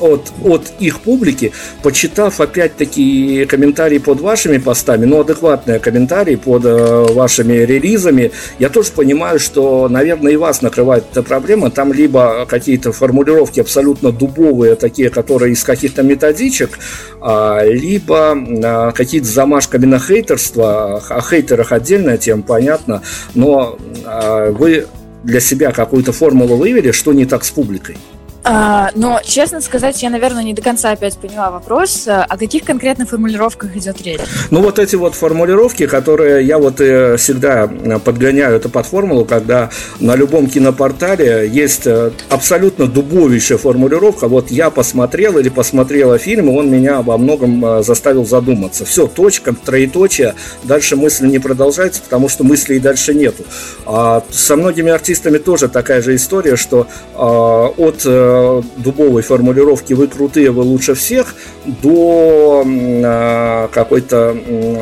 от, от их публики, почитав опять-таки комментарии под вашими постами, ну, адекватные комментарии под э, вашими релизами, я тоже понимаю, что, наверное, и вас накрывает эта проблема. Там либо какие-то формулировки абсолютно дубовые, такие, которые из каких-то методичек, а, либо а, какие-то замашками на хейтерство. О хейтерах отдельная тема, понятно, но а, вы для себя какую-то формулу вывели, что не так с публикой? А, но, честно сказать, я, наверное, не до конца опять поняла вопрос. О каких конкретно формулировках идет речь? Ну, вот эти вот формулировки, которые я вот э, всегда подгоняю это под формулу, когда на любом кинопортале есть э, абсолютно дубовейшая формулировка. Вот я посмотрел или посмотрела фильм, и он меня во многом э, заставил задуматься. Все, точка, троеточие, дальше мысль не продолжается, потому что мысли и дальше нету. А со многими артистами тоже такая же история, что а, от дубовой формулировки «вы крутые, вы лучше всех» до э, какой-то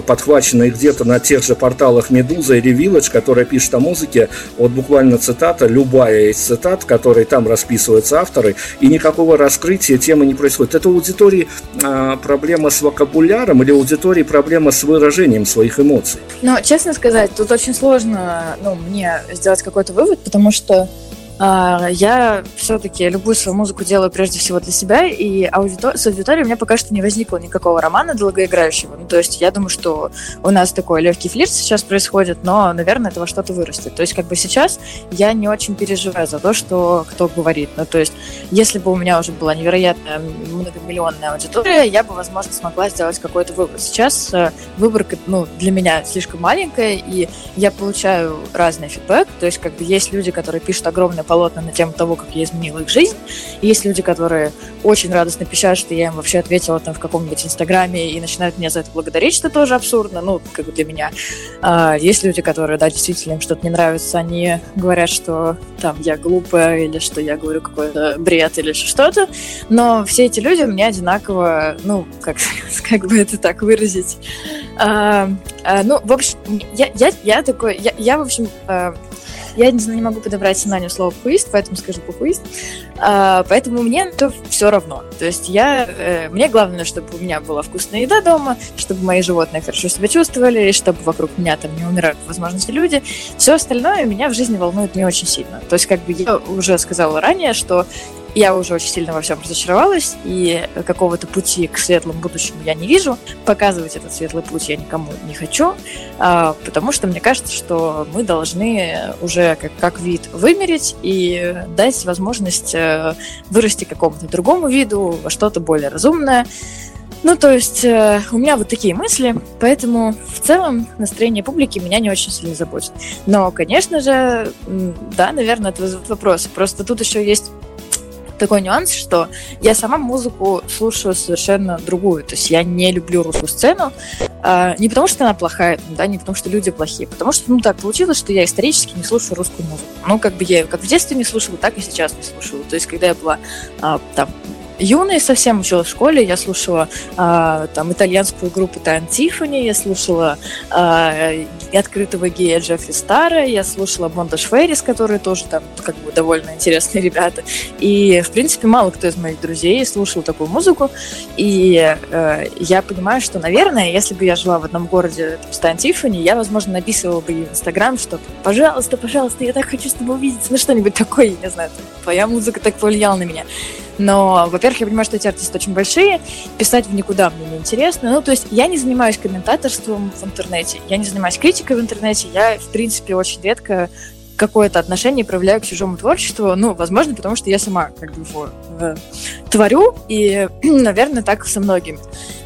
подхваченной где-то на тех же порталах «Медуза» или «Village», которая пишет о музыке, вот буквально цитата, любая из цитат, которые там расписываются авторы, и никакого раскрытия темы не происходит. Это у аудитории э, проблема с вокабуляром или у аудитории проблема с выражением своих эмоций? Ну, честно сказать, тут очень сложно ну, мне сделать какой-то вывод, потому что а, я все-таки любую свою музыку делаю прежде всего для себя, и аудитор... с аудиторией у меня пока что не возникло никакого романа долгоиграющего. Ну, то есть я думаю, что у нас такой легкий флирт сейчас происходит, но, наверное, этого что-то вырастет. То есть как бы сейчас я не очень переживаю за то, что кто говорит. Ну, то есть если бы у меня уже была невероятная многомиллионная аудитория, я бы, возможно, смогла сделать какой-то выбор. Сейчас э, выборка, ну, для меня слишком маленькая, и я получаю разный фидбэк. То есть как бы есть люди, которые пишут огромное полотна на тему того, как я изменила их жизнь. И есть люди, которые очень радостно пишут, что я им вообще ответила там в каком-нибудь инстаграме и начинают меня за это благодарить, что тоже абсурдно, ну, как бы для меня. А, есть люди, которые, да, действительно им что-то не нравится, они говорят, что там я глупая или что я говорю какой-то бред или что-то, но все эти люди меня одинаково, ну, как, [LAUGHS] как бы это так выразить. А, а, ну, в общем, я, я, я такой, я, я в общем, а, я не, не могу подобрать синоним слова пухуист, поэтому скажу пухуист. А, поэтому мне то все равно. То есть я, э, мне главное, чтобы у меня была вкусная еда дома, чтобы мои животные хорошо себя чувствовали, чтобы вокруг меня там не умирали по возможности люди. Все остальное меня в жизни волнует не очень сильно. То есть как бы я уже сказала ранее, что я уже очень сильно во всем разочаровалась, и какого-то пути к светлому будущему я не вижу. Показывать этот светлый путь я никому не хочу, а, потому что мне кажется, что мы должны уже как, как вид вымереть и дать возможность э, вырасти какому-то другому виду, во что-то более разумное. Ну, то есть э, у меня вот такие мысли, поэтому в целом настроение публики меня не очень сильно заботит. Но, конечно же, да, наверное, это вызывает вопросы. Просто тут еще есть такой нюанс, что я сама музыку слушаю совершенно другую. То есть я не люблю русскую сцену. Э, не потому, что она плохая, да, не потому, что люди плохие, потому что, ну, так получилось, что я исторически не слушаю русскую музыку. Ну, как бы я как в детстве не слушала, так и сейчас не слушаю. То есть, когда я была э, там юной совсем училась в школе, я слушала э, там итальянскую группу Тайн Тиффани, я слушала э, открытого гея Джеффри Стара, я слушала Бонда Шферис, которые тоже там как бы довольно интересные ребята. И, в принципе, мало кто из моих друзей слушал такую музыку. И э, я понимаю, что, наверное, если бы я жила в одном городе там, с Тайн Тиффани, я, возможно, написывала бы ей в Инстаграм, что пожалуйста, пожалуйста, я так хочу с тобой увидеться, ну что-нибудь такое, я не знаю, твоя музыка так повлияла на меня. Но, во-первых, я понимаю, что эти артисты очень большие, писать в никуда мне не интересно. Ну, то есть я не занимаюсь комментаторством в интернете, я не занимаюсь критикой в интернете, я, в принципе, очень редко какое-то отношение проявляю к чужому творчеству. Ну, возможно, потому что я сама как бы его э, творю, и, [CLEARS THROAT] наверное, так со многими.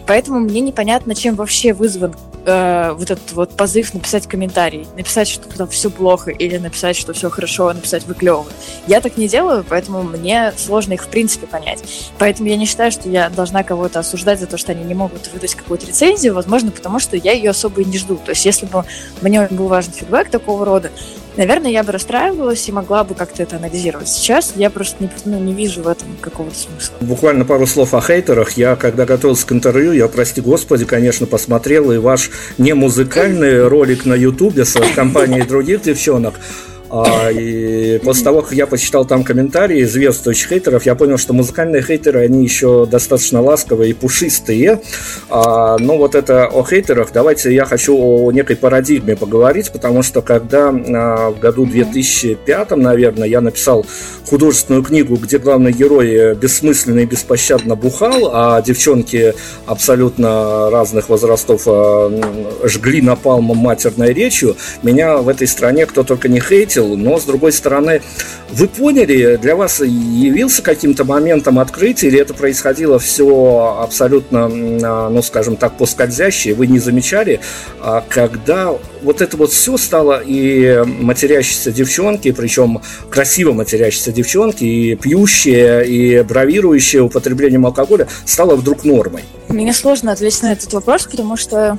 Поэтому мне непонятно, чем вообще вызван э, вот этот вот позыв написать комментарий, написать, что там все плохо, или написать, что все хорошо, написать вы клево. Я так не делаю, поэтому мне сложно их в принципе понять. Поэтому я не считаю, что я должна кого-то осуждать за то, что они не могут выдать какую-то рецензию, возможно, потому что я ее особо и не жду. То есть, если бы мне был важен фидбэк такого рода, наверное, я бы расстраивалась и могла бы как-то это анализировать. Сейчас я просто не, ну, не вижу в этом какого-то смысла. Буквально пару слов о хейтерах. Я, когда готовился к интервью, я, прости господи, конечно, посмотрел и ваш не музыкальный [LAUGHS] ролик на ютубе с компанией других девчонок, а, и после того, как я почитал там комментарии известных хейтеров, я понял, что музыкальные хейтеры, они еще достаточно ласковые и пушистые. А, но вот это о хейтерах, давайте я хочу о некой парадигме поговорить, потому что когда а, в году 2005, наверное, я написал художественную книгу, где главный герой бессмысленно и беспощадно бухал, а девчонки абсолютно разных возрастов а, жгли напалмом матерной речью, меня в этой стране кто только не хейтил, заметил, но с другой стороны, вы поняли, для вас явился каким-то моментом открытия, или это происходило все абсолютно, а, ну, скажем так, по скользящей, вы не замечали, а когда вот это вот все стало и матерящиеся девчонки, причем красиво матерящиеся девчонки, и пьющие, и бравирующие употреблением алкоголя, стало вдруг нормой? Мне сложно ответить на этот вопрос, потому что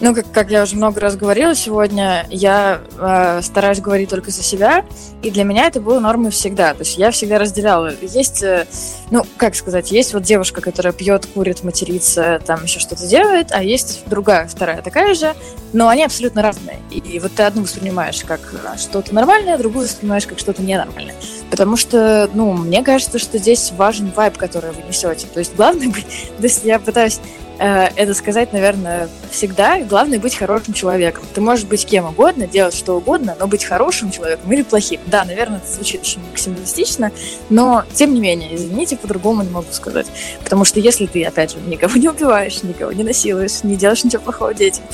ну, как, как я уже много раз говорила сегодня, я э, стараюсь говорить только за себя, и для меня это было нормой всегда. То есть я всегда разделяла. Есть, э, ну, как сказать, есть вот девушка, которая пьет, курит, матерится, там еще что-то делает, а есть другая, вторая такая же, но они абсолютно разные. И, и вот ты одну воспринимаешь как э, что-то нормальное, другую воспринимаешь как что-то ненормальное. Потому что, ну, мне кажется, что здесь важен вайб, который вы несете. То есть главное, [LAUGHS] то есть я пытаюсь это сказать, наверное, всегда. Главное быть хорошим человеком. Ты можешь быть кем угодно, делать что угодно, но быть хорошим человеком или плохим. Да, наверное, это звучит очень максималистично, но тем не менее, извините, по-другому не могу сказать. Потому что если ты, опять же, никого не убиваешь, никого не насилуешь, не делаешь ничего плохого детям,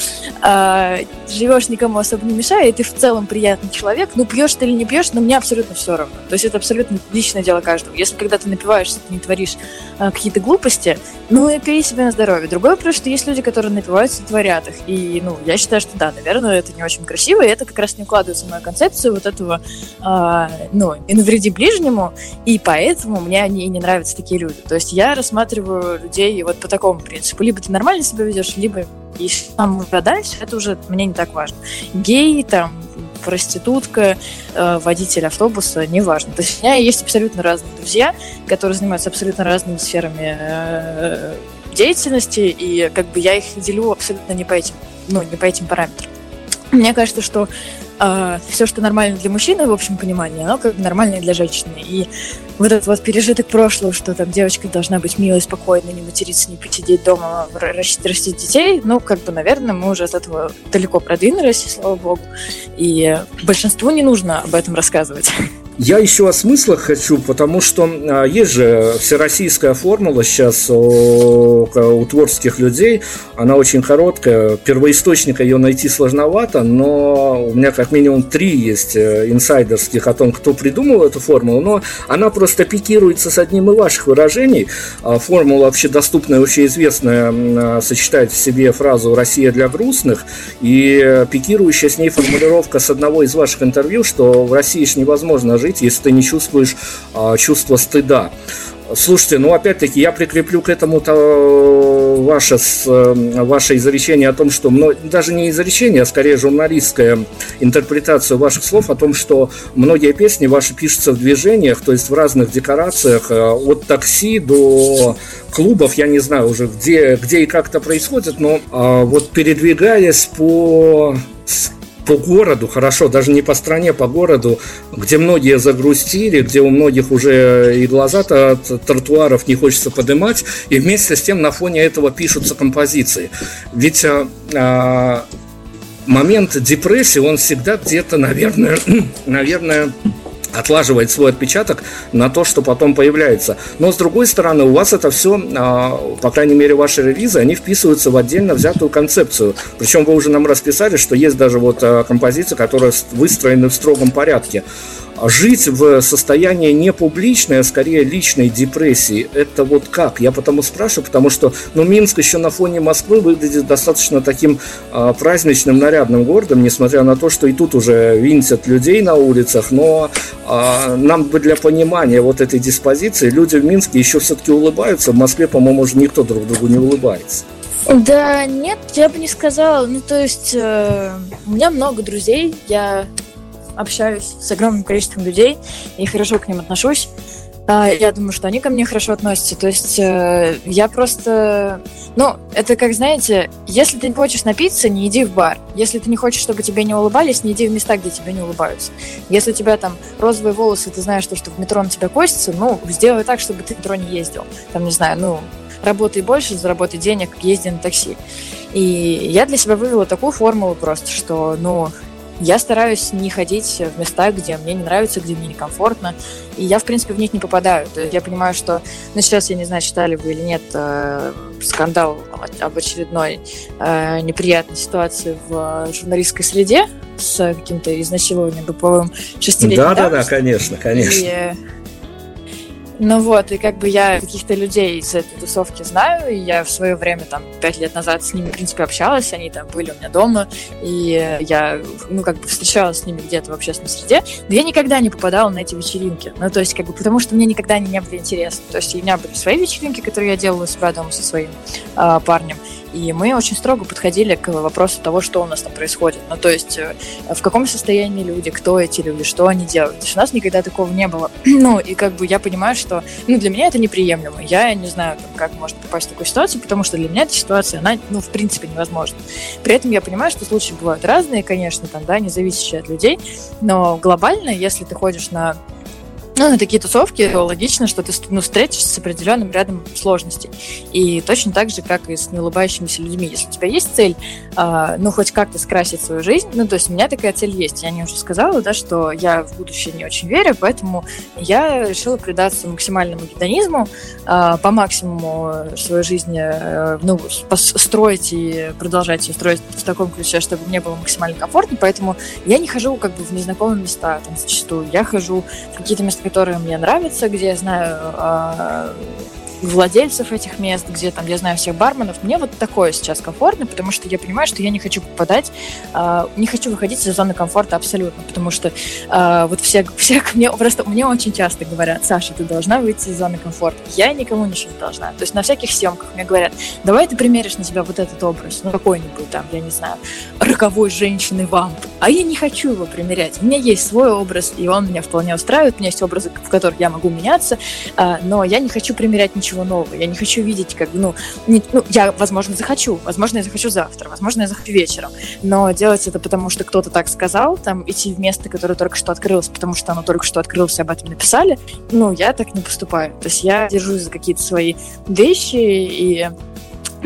а, живешь никому особо не мешая, и ты в целом приятный человек, ну, пьешь ты или не пьешь, но мне абсолютно все равно. То есть это абсолютно личное дело каждого. Если когда ты напиваешься, ты не творишь а, какие-то глупости, ну, и пей себе на здоровье Другой вопрос, что есть люди, которые напиваются и творят их. И, ну, я считаю, что да, наверное, это не очень красиво, и это как раз не укладывается в мою концепцию вот этого, э, ну, и навреди ближнему, и поэтому мне они и не нравятся такие люди. То есть я рассматриваю людей вот по такому принципу. Либо ты нормально себя ведешь, либо там уже дальше, это уже мне не так важно. Гей, там, проститутка, э, водитель автобуса, неважно. То есть у меня есть абсолютно разные друзья, которые занимаются абсолютно разными сферами э, деятельности, и как бы я их делю абсолютно не по этим, ну, не по этим параметрам. Мне кажется, что э, а, все, что нормально для мужчины, в общем понимании, оно как бы нормально для женщины. И вот этот вот пережиток прошлого, что там девочка должна быть милой, спокойной, не материться, не посидеть дома, растить, растить детей, ну, как бы, наверное, мы уже от этого далеко продвинулись, слава богу. И большинству не нужно об этом рассказывать. Я еще о смыслах хочу, потому что а, есть же всероссийская формула сейчас у, у творческих людей. Она очень короткая. Первоисточника ее найти сложновато, но у меня как минимум три есть э, инсайдерских о том, кто придумал эту формулу. Но она просто пикируется с одним из ваших выражений. А, формула общедоступная, общеизвестная, а, сочетает в себе фразу «Россия для грустных» и пикирующая с ней формулировка с одного из ваших интервью, что в России же невозможно жить жить, если ты не чувствуешь а, чувство стыда. Слушайте, ну опять-таки я прикреплю к этому -то ваше, ваше изречение о том, что даже не изречение, а скорее журналистская интерпретация ваших слов о том, что многие песни ваши пишутся в движениях, то есть в разных декорациях, э, от такси до клубов, я не знаю уже где, где и как это происходит, но а, вот передвигаясь по по городу, хорошо, даже не по стране, по городу, где многие загрустили, где у многих уже и глаза-то от тротуаров не хочется поднимать, и вместе с тем на фоне этого пишутся композиции. Ведь а, а момент депрессии, он всегда где-то, наверное, [CLEARS THROAT] наверное, отлаживает свой отпечаток на то, что потом появляется. Но с другой стороны, у вас это все, а, по крайней мере, ваши релизы, они вписываются в отдельно взятую концепцию. Причем вы уже нам расписали, что есть даже вот а, композиции, которые выстроены в строгом порядке жить в состоянии не публичной, а скорее личной депрессии, это вот как? Я потому спрашиваю, потому что, ну, Минск еще на фоне Москвы выглядит достаточно таким а, праздничным, нарядным городом, несмотря на то, что и тут уже винтят людей на улицах, но нам бы для понимания вот этой диспозиции люди в Минске еще все-таки улыбаются, в Москве, по-моему, уже никто друг другу не улыбается. Да, нет, я бы не сказала. Ну, то есть, э, у меня много друзей, я общаюсь с огромным количеством людей и хорошо к ним отношусь. А, я думаю, что они ко мне хорошо относятся. То есть э, я просто... Ну, это как, знаете, если ты не хочешь напиться, не иди в бар. Если ты не хочешь, чтобы тебе не улыбались, не иди в места, где тебе не улыбаются. Если у тебя там розовые волосы, ты знаешь, что, что в метро на тебя косится, ну, сделай так, чтобы ты в метро не ездил. Там, не знаю, ну, работай больше, заработай денег, езди на такси. И я для себя вывела такую формулу просто, что, ну, я стараюсь не ходить в места, где мне не нравится, где мне некомфортно. И я, в принципе, в них не попадаю. То есть я понимаю, что... Ну, сейчас, я не знаю, читали вы или нет э, скандал об очередной э, неприятной ситуации в журналистской среде с каким-то изнасилованием групповым шестилетним. Да-да-да, конечно, конечно. И, ну вот, и как бы я каких-то людей из этой тусовки знаю, и я в свое время, там, пять лет назад с ними, в принципе, общалась, они там были у меня дома, и я, ну, как бы встречалась с ними где-то в общественной среде, но я никогда не попадала на эти вечеринки, ну, то есть, как бы, потому что мне никогда они не были интересны, то есть, у меня были свои вечеринки, которые я делала у себя дома со своим э, парнем, и мы очень строго подходили к вопросу того, что у нас там происходит. Ну, то есть, э, в каком состоянии люди, кто эти люди, что они делают. То есть у нас никогда такого не было. [CLEARS THROAT] ну, и как бы я понимаю, что ну, для меня это неприемлемо. Я не знаю, как можно попасть в такую ситуацию, потому что для меня эта ситуация, она, ну, в принципе, невозможна. При этом я понимаю, что случаи бывают разные, конечно, там, да, не зависящие от людей, но глобально, если ты ходишь на ну, на такие тусовки логично, что ты ну, встретишься с определенным рядом сложностей. И точно так же, как и с неулыбающимися людьми. Если у тебя есть цель, э, ну, хоть как-то скрасить свою жизнь, ну, то есть у меня такая цель есть. Я не уже сказала, да, что я в будущее не очень верю, поэтому я решила предаться максимальному гедонизму, э, по максимуму свою жизнь э, ну, строить и продолжать ее строить в таком ключе, чтобы мне было максимально комфортно, поэтому я не хожу как бы в незнакомые места там зачастую. Я хожу в какие-то места, которые мне нравятся, где я знаю а, владельцев этих мест, где там я знаю всех барменов. Мне вот такое сейчас комфортно, потому что я понимаю, что я не хочу попадать, э, не хочу выходить из зоны комфорта абсолютно, потому что э, вот все, [LAUGHS] все мне просто мне очень часто говорят, Саша, ты должна выйти из зоны комфорта. Я никому ничего не должна. То есть на всяких съемках мне говорят, давай ты примеришь на себя вот этот образ, ну какой-нибудь там, я не знаю, роковой женщины вамп. А я не хочу его примерять. У меня есть свой образ, и он меня вполне устраивает. У меня есть образы, в которых я могу меняться, э, но я не хочу примерять ничего ничего нового. Я не хочу видеть, как, ну, не, ну, я, возможно, захочу, возможно, я захочу завтра, возможно, я захочу вечером, но делать это потому, что кто-то так сказал, там, идти в место, которое только что открылось, потому что оно только что открылось, об этом написали, ну, я так не поступаю. То есть я держусь за какие-то свои вещи и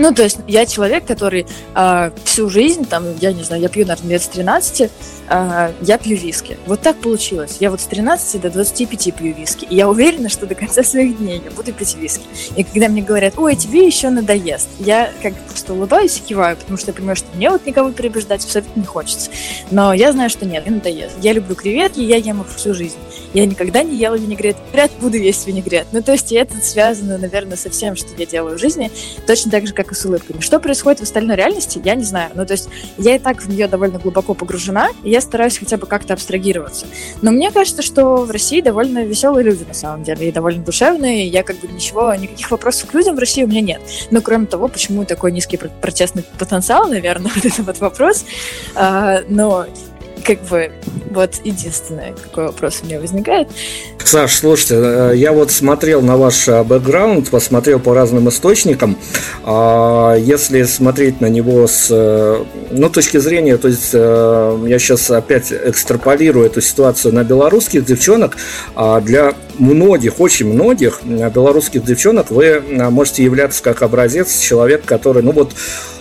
ну, то есть я человек, который э, всю жизнь, там, я не знаю, я пью, наверное, лет с 13, э, я пью виски. Вот так получилось. Я вот с 13 до 25 пью виски. И я уверена, что до конца своих дней я буду пить виски. И когда мне говорят, ой, тебе еще надоест, я как бы просто улыбаюсь и киваю, потому что я понимаю, что мне вот никого переубеждать абсолютно не хочется. Но я знаю, что нет, мне надоест. Я люблю креветки, я ем их всю жизнь. Я никогда не ела винегрет, вряд буду есть винегрет. Ну, то есть это связано, наверное, со всем, что я делаю в жизни, точно так же, как и с улыбками. Что происходит в остальной реальности, я не знаю. Ну, то есть я и так в нее довольно глубоко погружена, и я стараюсь хотя бы как-то абстрагироваться. Но мне кажется, что в России довольно веселые люди, на самом деле, и довольно душевные. Я как бы ничего, никаких вопросов к людям в России у меня нет. Но кроме того, почему такой низкий протестный потенциал, наверное, [LAUGHS] вот это вот вопрос. А, но как бы вот единственное, какой вопрос у меня возникает. Саш, слушайте, э, я вот смотрел на ваш э, бэкграунд, посмотрел по разным источникам. А, если смотреть на него с э, ну, точки зрения, то есть я сейчас опять экстраполирую эту ситуацию на белорусских девчонок, а для многих, очень многих белорусских девчонок вы можете являться как образец человек, который, ну вот,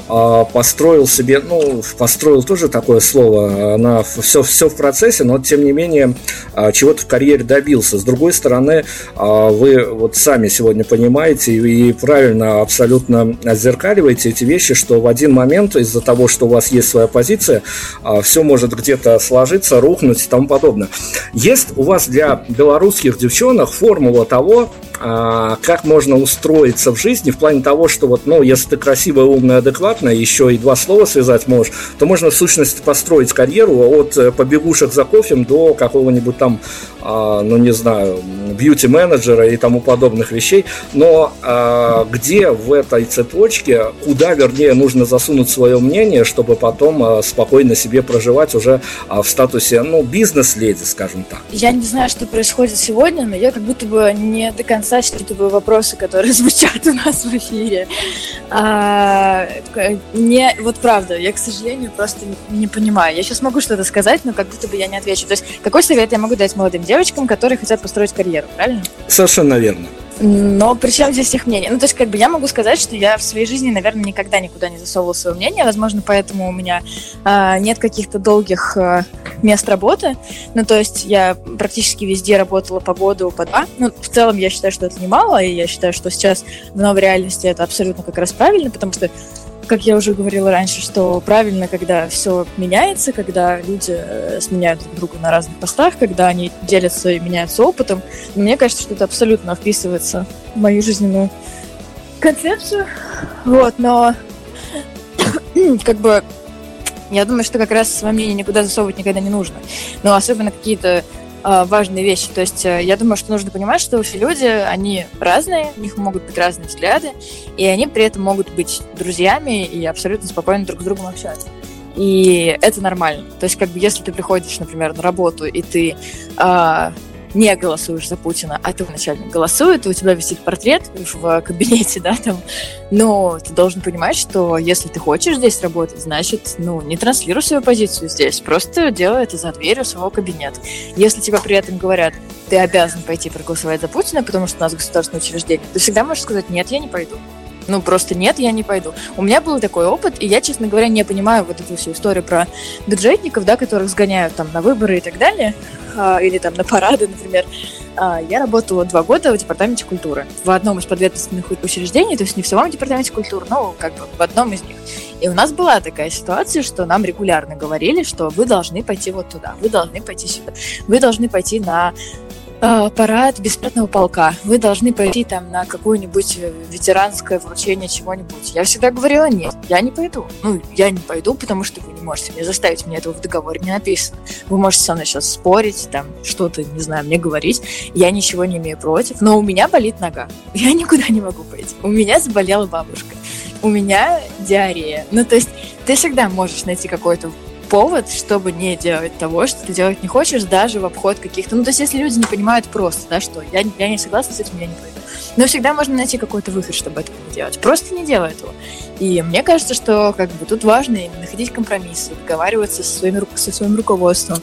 построил себе, ну, построил тоже такое слово, она все, все в процессе, но тем не менее а, чего-то в карьере добился. С другой стороны, а, вы вот сами сегодня понимаете и правильно абсолютно отзеркаливаете эти вещи, что в один момент из-за того, что у вас есть своя позиция, все может где-то сложиться, рухнуть и тому подобное. Есть у вас для белорусских девчонок формула того, как можно устроиться в жизни в плане того, что вот, ну, если ты красивая, умная, адекватная, еще и два слова связать можешь, то можно в сущности построить карьеру от э, побегушек за кофем до какого-нибудь там, а, ну не знаю, бьюти-менеджера и тому подобных вещей. Но а, где в этой цепочке, куда, вернее, нужно засунуть свое мнение, чтобы потом а, спокойно себе проживать уже в статусе, ну, бизнес-леди, скажем так? Я не знаю, что происходит сегодня, но я как будто бы не до конца считываю вопросы, которые [LAUGHS] звучат у нас в эфире. А, не, вот правда, я, к сожалению, просто не понимаю. Я сейчас могу что-то сказать, но как будто бы я не отвечу. То есть, какой совет я могу дать молодым девочкам, которые хотят построить карьеру, правильно? Совершенно верно. Но при чем здесь их мнение? Ну, то есть, как бы я могу сказать, что я в своей жизни, наверное, никогда никуда не засовывала свое мнение. Возможно, поэтому у меня э, нет каких-то долгих э, мест работы. Ну, то есть, я практически везде работала по году, по два. Ну, в целом, я считаю, что это немало, и я считаю, что сейчас в новой реальности это абсолютно как раз правильно, потому что как я уже говорила раньше, что правильно, когда все меняется, когда люди э, сменяют друг друга на разных постах, когда они делятся и меняются опытом. мне кажется, что это абсолютно вписывается в мою жизненную концепцию. Вот, но [CLEARS THROAT] как бы я думаю, что как раз свое мнение никуда засовывать никогда не нужно. Но особенно какие-то важные вещи. То есть э, я думаю, что нужно понимать, что все люди, они разные, у них могут быть разные взгляды, и они при этом могут быть друзьями и абсолютно спокойно друг с другом общаться. И это нормально. То есть, как бы, если ты приходишь, например, на работу, и ты э, не голосуешь за Путина, а твой начальник голосует, у тебя висит портрет в кабинете, [LAUGHS] да, там, но ты должен понимать, что если ты хочешь здесь работать, значит, ну, не транслируй свою позицию здесь, просто делай это за дверью своего кабинета. Если тебе при этом говорят, ты обязан пойти проголосовать за Путина, потому что у нас государственное учреждение, ты всегда можешь сказать, нет, я не пойду. Ну, просто нет, я не пойду. У меня был такой опыт, и я, честно говоря, не понимаю вот эту всю историю про бюджетников, да, которых сгоняют там на выборы и так далее, а, или там на парады, например. А, я работала два года в департаменте культуры, в одном из подведомственных учреждений, то есть не в самом департаменте культуры, но как бы в одном из них. И у нас была такая ситуация, что нам регулярно говорили, что вы должны пойти вот туда, вы должны пойти сюда, вы должны пойти на парад бессмертного полка. Вы должны пойти там на какое-нибудь э, ветеранское вручение чего-нибудь. Я всегда говорила, нет, я не пойду. Ну, я не пойду, потому что вы не можете мне заставить, мне этого в договоре не написано. Вы можете со мной сейчас спорить, там, что-то, не знаю, мне говорить. Я ничего не имею против, но у меня болит нога. [LAUGHS] Я никуда не могу пойти. У меня заболела бабушка. У меня диарея. Ну, то есть ты всегда можешь найти какой-то повод, чтобы не делать того, что ты делать не хочешь, даже в обход каких-то... Ну, то есть, если люди не понимают просто, да, что я, я не согласна с этим, я не пойду. Но всегда можно найти какой-то выход, чтобы этого не делать. Просто не делай этого. И мне кажется, что как бы тут важно находить компромиссы, договариваться со, своими, со своим руководством,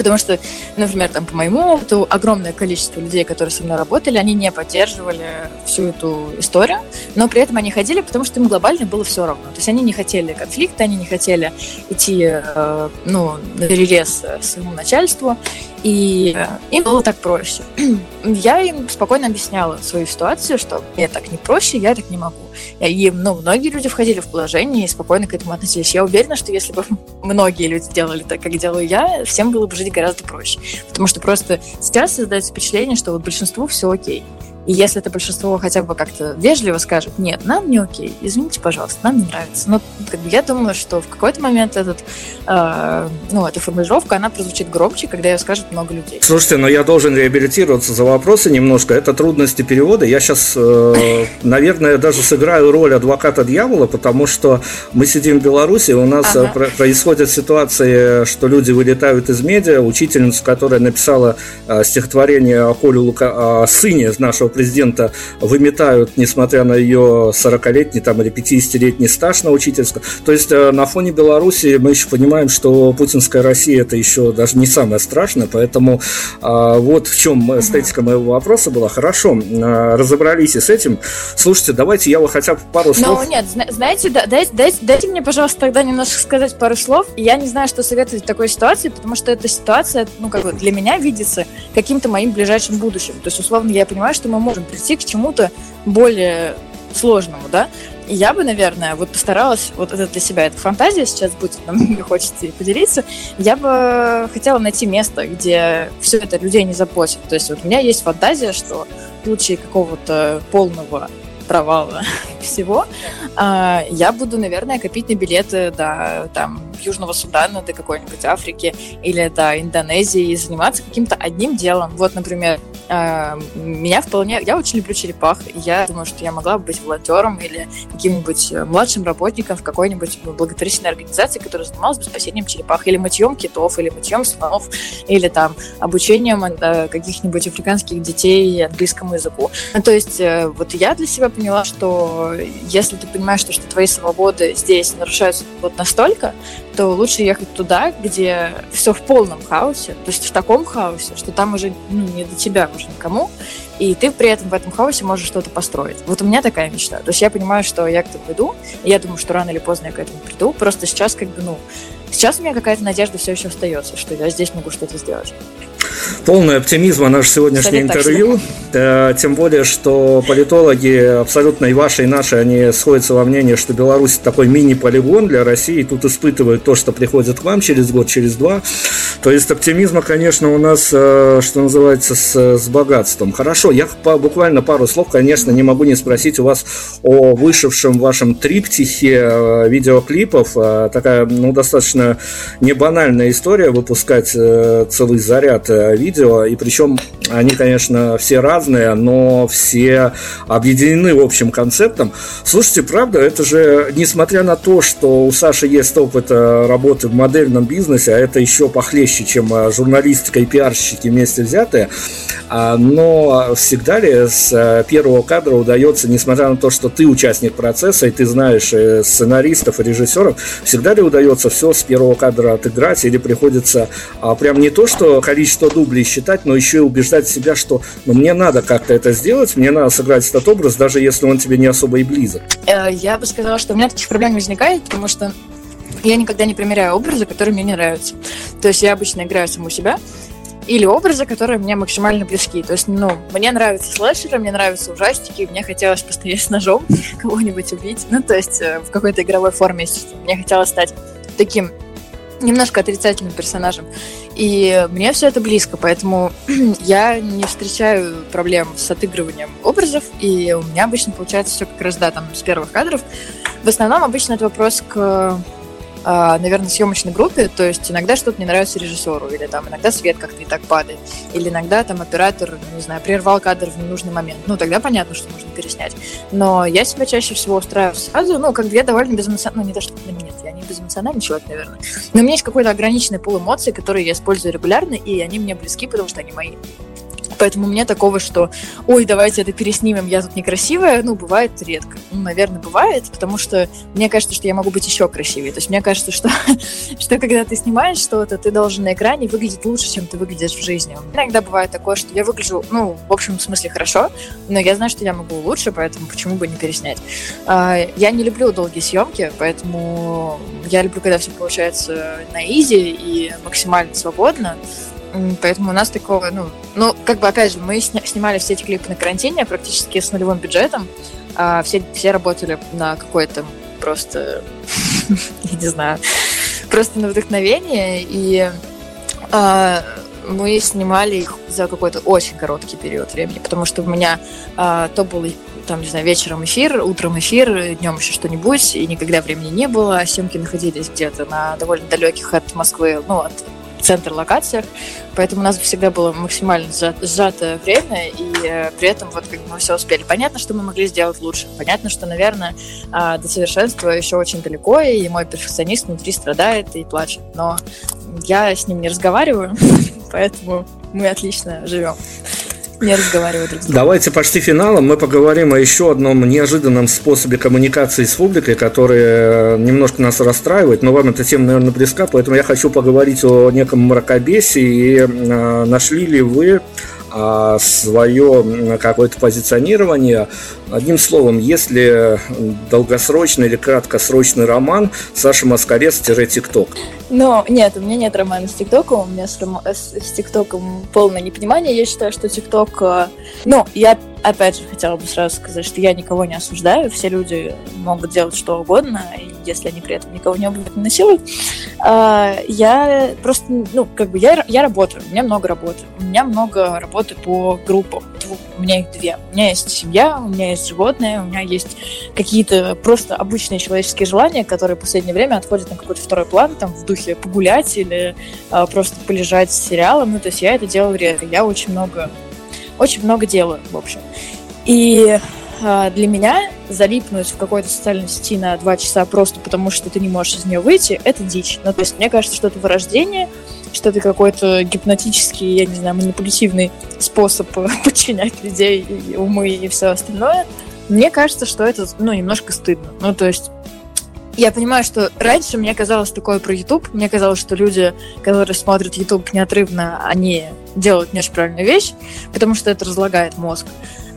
Потому что, например, там, по моему опыту, огромное количество людей, которые со мной работали, они не поддерживали всю эту историю, но при этом они ходили, потому что им глобально было все равно. То есть они не хотели конфликта, они не хотели идти э, ну, на перерез своему начальству, и им было так проще. [CLEARS THROAT] Я им спокойно объясняла свою ситуацию, что мне так не проще, я так не могу. И ну, многие люди входили в положение и спокойно к этому относились. Я уверена, что если бы [LAUGHS] многие люди делали так, как делаю я, всем было бы жить гораздо проще. Потому что просто сейчас создается впечатление, что вот большинству все окей. И если это большинство хотя бы как-то вежливо скажет, нет, нам не окей, извините, пожалуйста, нам не нравится. Но как бы, я думаю, что в какой-то момент этот, э, ну, эта формулировка, она прозвучит громче, когда ее скажет много людей. Слушайте, но я должен реабилитироваться за вопросы немножко. Это трудности перевода. Я сейчас, э, [LAUGHS] наверное, даже сыграю роль адвоката дьявола, потому что мы сидим в Беларуси, у нас ага. происходят ситуации, что люди вылетают из медиа. Учительница, которая написала э, стихотворение о Коле Лука, о сыне нашего президента выметают, несмотря на ее 40-летний там, или 50-летний стаж на учительском. То есть э, на фоне Беларуси мы еще понимаем, что путинская Россия это еще даже не самое страшное, поэтому а, вот в чем эстетика моего вопроса была. Хорошо, а, разобрались и с этим. Слушайте, давайте я вот хотя бы пару слов... Ну нет, знаете, дайте, дайте, дайте мне, пожалуйста, тогда немножко сказать пару слов. Я не знаю, что советовать в такой ситуации, потому что эта ситуация, ну, как бы для меня видится каким-то моим ближайшим будущим. То есть, условно, я понимаю, что мы можем прийти к чему-то более сложному, да, и я бы, наверное, вот постаралась, вот это для себя, это фантазия сейчас будет, но [LAUGHS] мне хочется поделиться, я бы хотела найти место, где все это людей не заботит. То есть вот у меня есть фантазия, что в случае какого-то полного провала [LAUGHS] всего, а, я буду, наверное, копить на билеты до там, Южного Судана, до какой-нибудь Африки или до Индонезии и заниматься каким-то одним делом. Вот, например, а, меня вполне... Я очень люблю черепах, и я думаю, что я могла бы быть волонтером или каким-нибудь младшим работником в какой-нибудь благотворительной организации, которая занималась бы спасением черепах, или мытьем китов, или мытьем слонов, или там обучением э, каких-нибудь африканских детей английскому языку. Ну, то есть э, вот я для себя поняла, что если ты понимаешь, что, что твои свободы здесь нарушаются вот настолько, то лучше ехать туда, где все в полном хаосе, то есть в таком хаосе, что там уже ну, не до тебя уже никому, и ты при этом в этом хаосе можешь что-то построить. Вот у меня такая мечта. То есть я понимаю, что я к этому иду, и я думаю, что рано или поздно я к этому приду, просто сейчас как бы, ну, сейчас у меня какая-то надежда все еще остается, что я здесь могу что-то сделать. Полный оптимизма наше сегодняшнее Кстати, интервью. Так, тем более, что политологи абсолютно и ваши, и наши, они сходятся во мнении, что Беларусь такой мини-полигон для России. Тут испытывают то, что приходит к вам через год, через два. То есть оптимизма, конечно, у нас, э, что называется, с, с богатством. Хорошо, я по, буквально пару слов, конечно, не могу не спросить у вас о вышедшем вашем триптихе э, видеоклипов. Э, такая, ну, достаточно не банальная история выпускать целый заряд видео, и причем они, конечно, все разные, но все объединены в общем концептом. Слушайте, правда, это же, несмотря на то, что у Саши есть опыт э, работы в модельном бизнесе, а это еще похлеще, чем э, журналистика и пиарщики вместе взятые, а, но всегда ли с э, первого кадра удается, несмотря на то, что ты участник процесса, и ты знаешь сценаристов и режиссеров, всегда ли удается все с первого кадра отыграть, или приходится а, прям не то, что количество дублей считать, но еще и убеждать себя, что ну, мне надо как-то это сделать, мне надо сыграть этот образ, даже если он тебе не особо и близок? Э, я бы сказала, что у меня таких проблем не возникает, потому что я никогда не примеряю образы, которые мне не нравятся. То есть я обычно играю саму себя, или образы, которые мне максимально близки. То есть, ну, мне нравятся слэшеры, мне нравятся ужастики, мне хотелось постоять с ножом, [LAUGHS] кого-нибудь убить. Ну, то есть, э, в какой-то игровой форме, мне хотелось стать таким немножко отрицательным персонажем. И мне все это близко, поэтому [CLEARS THROAT] я не встречаю проблем с отыгрыванием образов, и у меня обычно получается все как раз, да, там, с первых кадров. В основном обычно это вопрос к а, наверное, съемочной группе, то есть иногда что-то не нравится режиссеру, или там иногда свет как-то не так падает, или иногда там оператор, не знаю, прервал кадр в ненужный момент. Ну, тогда понятно, что нужно переснять. Но я себя чаще всего устраиваю сразу, ну, как я довольно безэмоциональный, ну, не то, что нет, я не безэмоциональный человек, наверное, но у меня есть какой-то ограниченный пул эмоций, которые я использую регулярно, и они мне близки, потому что они мои. Поэтому мне такого, что ой, давайте это переснимем, я тут некрасивая, ну, бывает редко. Ну, наверное, бывает, потому что мне кажется, что я могу быть еще красивее. То есть мне кажется, что, [LAUGHS] что когда ты снимаешь что-то, ты должен на экране выглядеть лучше, чем ты выглядишь в жизни. Иногда бывает такое, что я выгляжу, ну, в общем смысле хорошо, но я знаю, что я могу лучше, поэтому почему бы не переснять. А, я не люблю долгие съемки, поэтому я люблю, когда все получается на изи и максимально свободно. Поэтому у нас такого, ну, ну, как бы, опять же, мы снимали все эти клипы на карантине практически с нулевым бюджетом. А все, все работали на какой-то просто, [LAUGHS] я не знаю, просто на вдохновение. И а, мы снимали их за какой-то очень короткий период времени, потому что у меня а, то был там, не знаю, вечером эфир, утром эфир, днем еще что-нибудь, и никогда времени не было. Съемки находились где-то на довольно далеких от Москвы, ну, от центр локациях, поэтому у нас всегда было максимально сжатое время, и э, при этом вот как мы все успели. Понятно, что мы могли сделать лучше, понятно, что, наверное, э, до совершенства еще очень далеко, и мой перфекционист внутри страдает и плачет, но я с ним не разговариваю, [LAUGHS] поэтому мы отлично живем не разговаривают друг с другом. Давайте почти финалом мы поговорим о еще одном неожиданном способе коммуникации с публикой, который немножко нас расстраивает, но вам эта тема, наверное, близка, поэтому я хочу поговорить о неком мракобесии. И э, нашли ли вы а, свое какое-то позиционирование. Одним словом, если долгосрочный или краткосрочный роман, Саша Маскарец-ТикТок. Ну, нет, у меня нет романа с ТикТоком, у меня с, с, с ТикТоком полное непонимание. Я считаю, что ТикТок... Э, ну, я опять же хотела бы сразу сказать, что я никого не осуждаю, все люди могут делать что угодно, если они при этом никого не не насилуют. А, я просто, ну, как бы я, я работаю, у меня много работы, у меня много работы по группам, у меня их две. У меня есть семья, у меня есть животные, у меня есть какие-то просто обычные человеческие желания, которые в последнее время отходят на какой-то второй план, там, в духе погулять или а, просто полежать с сериалом. Ну, то есть я это делаю редко. Я очень много очень много делаю, в общем. И э, для меня залипнуть в какой-то социальной сети на два часа просто потому, что ты не можешь из нее выйти, это дичь. Ну, то есть мне кажется, что это вырождение, что это какой-то гипнотический, я не знаю, манипулятивный способ [LAUGHS] подчинять людей, и умы и все остальное. Мне кажется, что это, ну, немножко стыдно. Ну, то есть я понимаю, что раньше мне казалось такое про YouTube. Мне казалось, что люди, которые смотрят YouTube неотрывно, они делают не очень правильную вещь, потому что это разлагает мозг.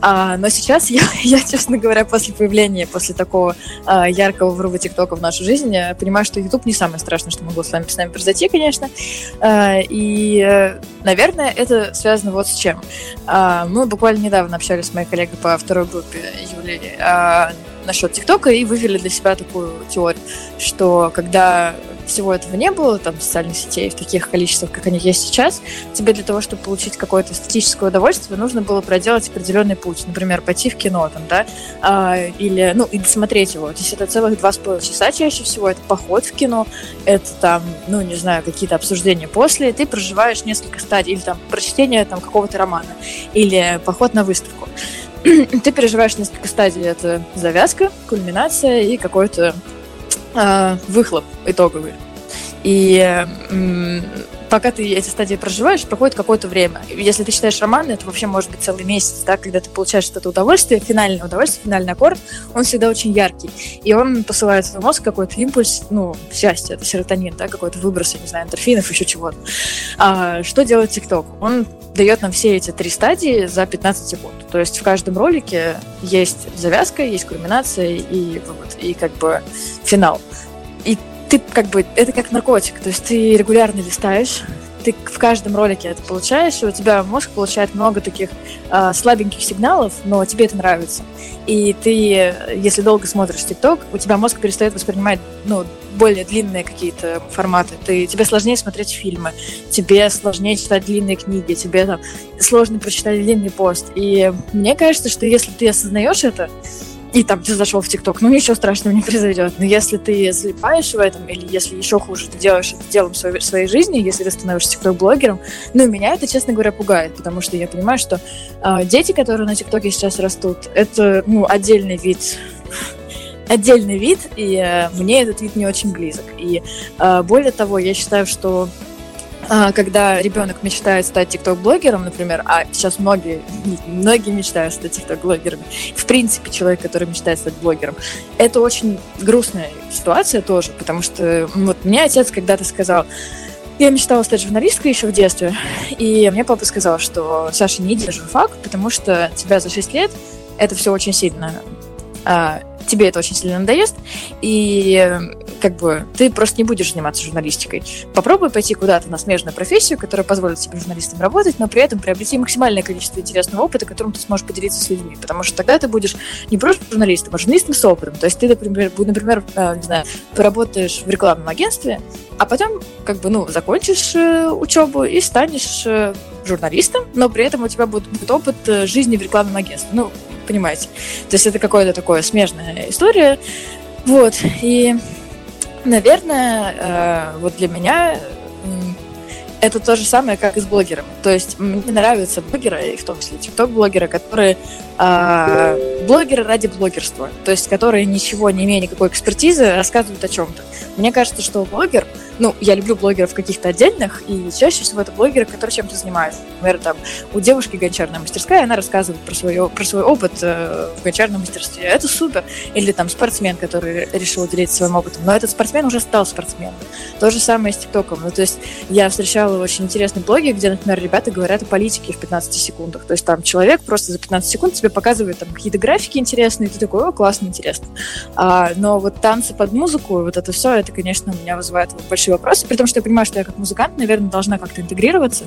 А, но сейчас я, [LAUGHS] я, честно говоря, после появления, после такого а, яркого врува ТикТока в нашу жизнь, понимаю, что YouTube не самое страшное, что могло с вами, с нами произойти, конечно. А, и, наверное, это связано вот с чем. А, мы буквально недавно общались с моей коллегой по второй группе Юлией а, насчет ТикТока и вывели для себя такую теорию, что когда всего этого не было, там, социальных сетей в таких количествах, как они есть сейчас, тебе для того, чтобы получить какое-то эстетическое удовольствие, нужно было проделать определенный путь. Например, пойти в кино, там, да, а, или, ну, и досмотреть его. То есть это целых два с половиной часа чаще всего, это поход в кино, это там, ну, не знаю, какие-то обсуждения после, ты проживаешь несколько стадий, или там прочтение там какого-то романа, или поход на выставку. [CLEARS THROAT] ты переживаешь несколько стадий. Это завязка, кульминация и какой-то выхлоп итоговый. И пока ты эти стадии проживаешь, проходит какое-то время. Если ты читаешь роман, это вообще может быть целый месяц, да, когда ты получаешь это удовольствие, финальное удовольствие, финальный аккорд, он всегда очень яркий. И он посылает в свой мозг какой-то импульс, ну, счастье, это серотонин, да, какой-то выброс, я не знаю, эндорфинов, еще чего-то. А, что делает ТикТок? Он дает нам все эти три стадии за 15 секунд. То есть в каждом ролике есть завязка, есть кульминация и вывод, и как бы финал. И ты как бы, это как наркотик, то есть ты регулярно листаешь, ты в каждом ролике это получаешь, и у тебя мозг получает много таких э, слабеньких сигналов, но тебе это нравится. И ты, если долго смотришь ТикТок, у тебя мозг перестает воспринимать ну, более длинные какие-то форматы. Ты, тебе сложнее смотреть фильмы, тебе сложнее читать длинные книги, тебе там сложно прочитать длинный пост. И мне кажется, что если ты осознаешь это, и там ты зашел в ТикТок, ну ничего страшного не произойдет. Но если ты залипаешь в этом, или если еще хуже, ты делаешь это делом своей, своей жизни, если ты становишься ТикТок-блогером, ну меня это, честно говоря, пугает, потому что я понимаю, что э, дети, которые на ТикТоке сейчас растут, это ну, отдельный вид отдельный вид, и э, мне этот вид не очень близок. И э, более того, я считаю, что когда ребенок мечтает стать тикток-блогером, например, а сейчас многие, многие мечтают стать тикток-блогерами, в принципе, человек, который мечтает стать блогером, это очень грустная ситуация тоже, потому что вот мне отец когда-то сказал, я мечтала стать журналисткой еще в детстве, и мне папа сказал, что Саша, не иди на журфак, потому что тебя за 6 лет это все очень сильно а, тебе это очень сильно надоест, и как бы ты просто не будешь заниматься журналистикой. Попробуй пойти куда-то на смежную профессию, которая позволит тебе журналистом работать, но при этом приобрети максимальное количество интересного опыта, которым ты сможешь поделиться с людьми, потому что тогда ты будешь не просто журналистом, а журналистом с опытом. То есть ты, например, например э, не знаю, поработаешь в рекламном агентстве, а потом как бы, ну, закончишь э, учебу и станешь э, журналистом, но при этом у тебя будет, будет опыт жизни в рекламном агентстве. Ну, понимаете. То есть это какое-то такое смежная история. Вот, и, наверное, э, вот для меня это то же самое, как и с блогерами. То есть мне нравятся блогеры, и в том числе тикток-блогеры, которые э, блогеры ради блогерства. То есть которые ничего не имея никакой экспертизы, рассказывают о чем-то. Мне кажется, что блогер — ну, я люблю блогеров каких-то отдельных, и чаще всего это блогеры, которые чем-то занимаются. Например, там, у девушки гончарная мастерская, она рассказывает про, свое, про свой опыт э, в гончарном мастерстве. Это супер. Или там спортсмен, который решил делиться своим опытом. Но этот спортсмен уже стал спортсменом. То же самое с ТикТоком. Ну, то есть я встречала очень интересные блоги, где, например, ребята говорят о политике в 15 секундах. То есть там человек просто за 15 секунд тебе показывает там какие-то графики интересные, и ты такой, о, классно, интересно. А, но вот танцы под музыку, вот это все, это, конечно, у меня вызывает большой большие вопросы, при том, что я понимаю, что я как музыкант, наверное, должна как-то интегрироваться,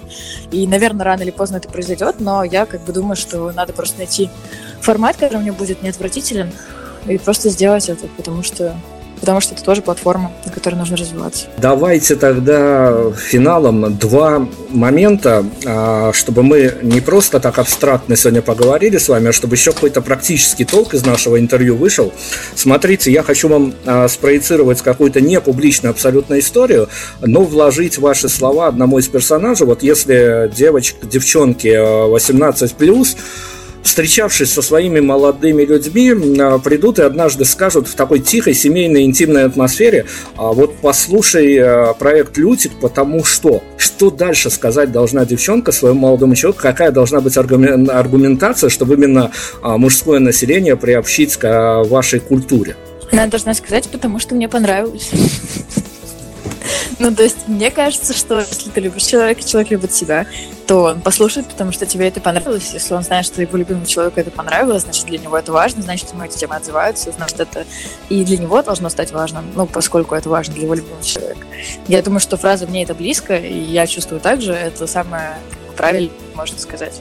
и, наверное, рано или поздно это произойдет, но я как бы думаю, что надо просто найти формат, который мне будет не отвратителен, и просто сделать это, потому что потому что это тоже платформа, на которой нужно развиваться. Давайте тогда финалом два момента, а, чтобы мы не просто так абстрактно сегодня поговорили с вами, а чтобы еще какой-то практический толк из нашего интервью вышел. Смотрите, я хочу вам а, спроецировать какую-то не публичную абсолютно историю, но вложить ваши слова одному из персонажей. Вот если девочка, девчонки 18+, встречавшись со своими молодыми людьми, а, придут и однажды скажут в такой тихой, семейной, интимной атмосфере, «А вот послушай а, проект «Лютик», потому что что дальше сказать должна девчонка своему молодому человеку, какая должна быть аргументация, чтобы именно мужское население приобщить к вашей культуре? Она должна сказать, потому что мне понравилось. [LAUGHS] Ну, то есть, мне кажется, что если ты любишь человека, человек любит себя, то он послушает, потому что тебе это понравилось. Если он знает, что его любимому человеку это понравилось, значит, для него это важно, значит, ему эти темы отзываются, значит, это и для него должно стать важным, ну, поскольку это важно для его любимого человека. Я думаю, что фраза «мне это близко», и я чувствую так же, это самое правильное, можно сказать.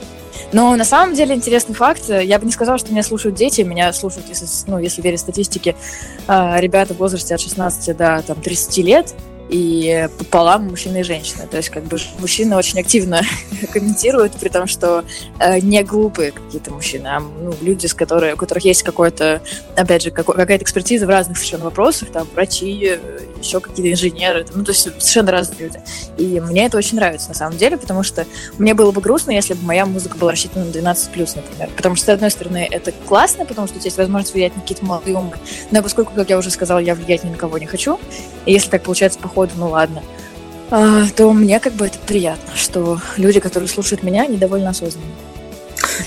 Но на самом деле интересный факт. Я бы не сказала, что меня слушают дети. Меня слушают, если, ну, если верить статистике, а, ребята в возрасте от 16 до там, 30 лет. И пополам мужчины и женщины. То есть как бы мужчины очень активно [LAUGHS] комментируют, при том, что э, не глупые какие-то мужчины, а ну, люди, с которые, у которых есть какой-то, опять же, какой, какая-то экспертиза в разных совершенно вопросах, там врачи, еще какие-то инженеры, ну то есть совершенно разные люди. И мне это очень нравится на самом деле, потому что мне было бы грустно, если бы моя музыка была рассчитана на 12+, например. Потому что, с одной стороны, это классно, потому что у тебя есть возможность влиять на какие-то молодые умы, но поскольку, как я уже сказала, я влиять ни на кого не хочу, и если так получается по ходу, ну ладно, а, то мне как бы это приятно, что люди, которые слушают меня, они довольно осознанные.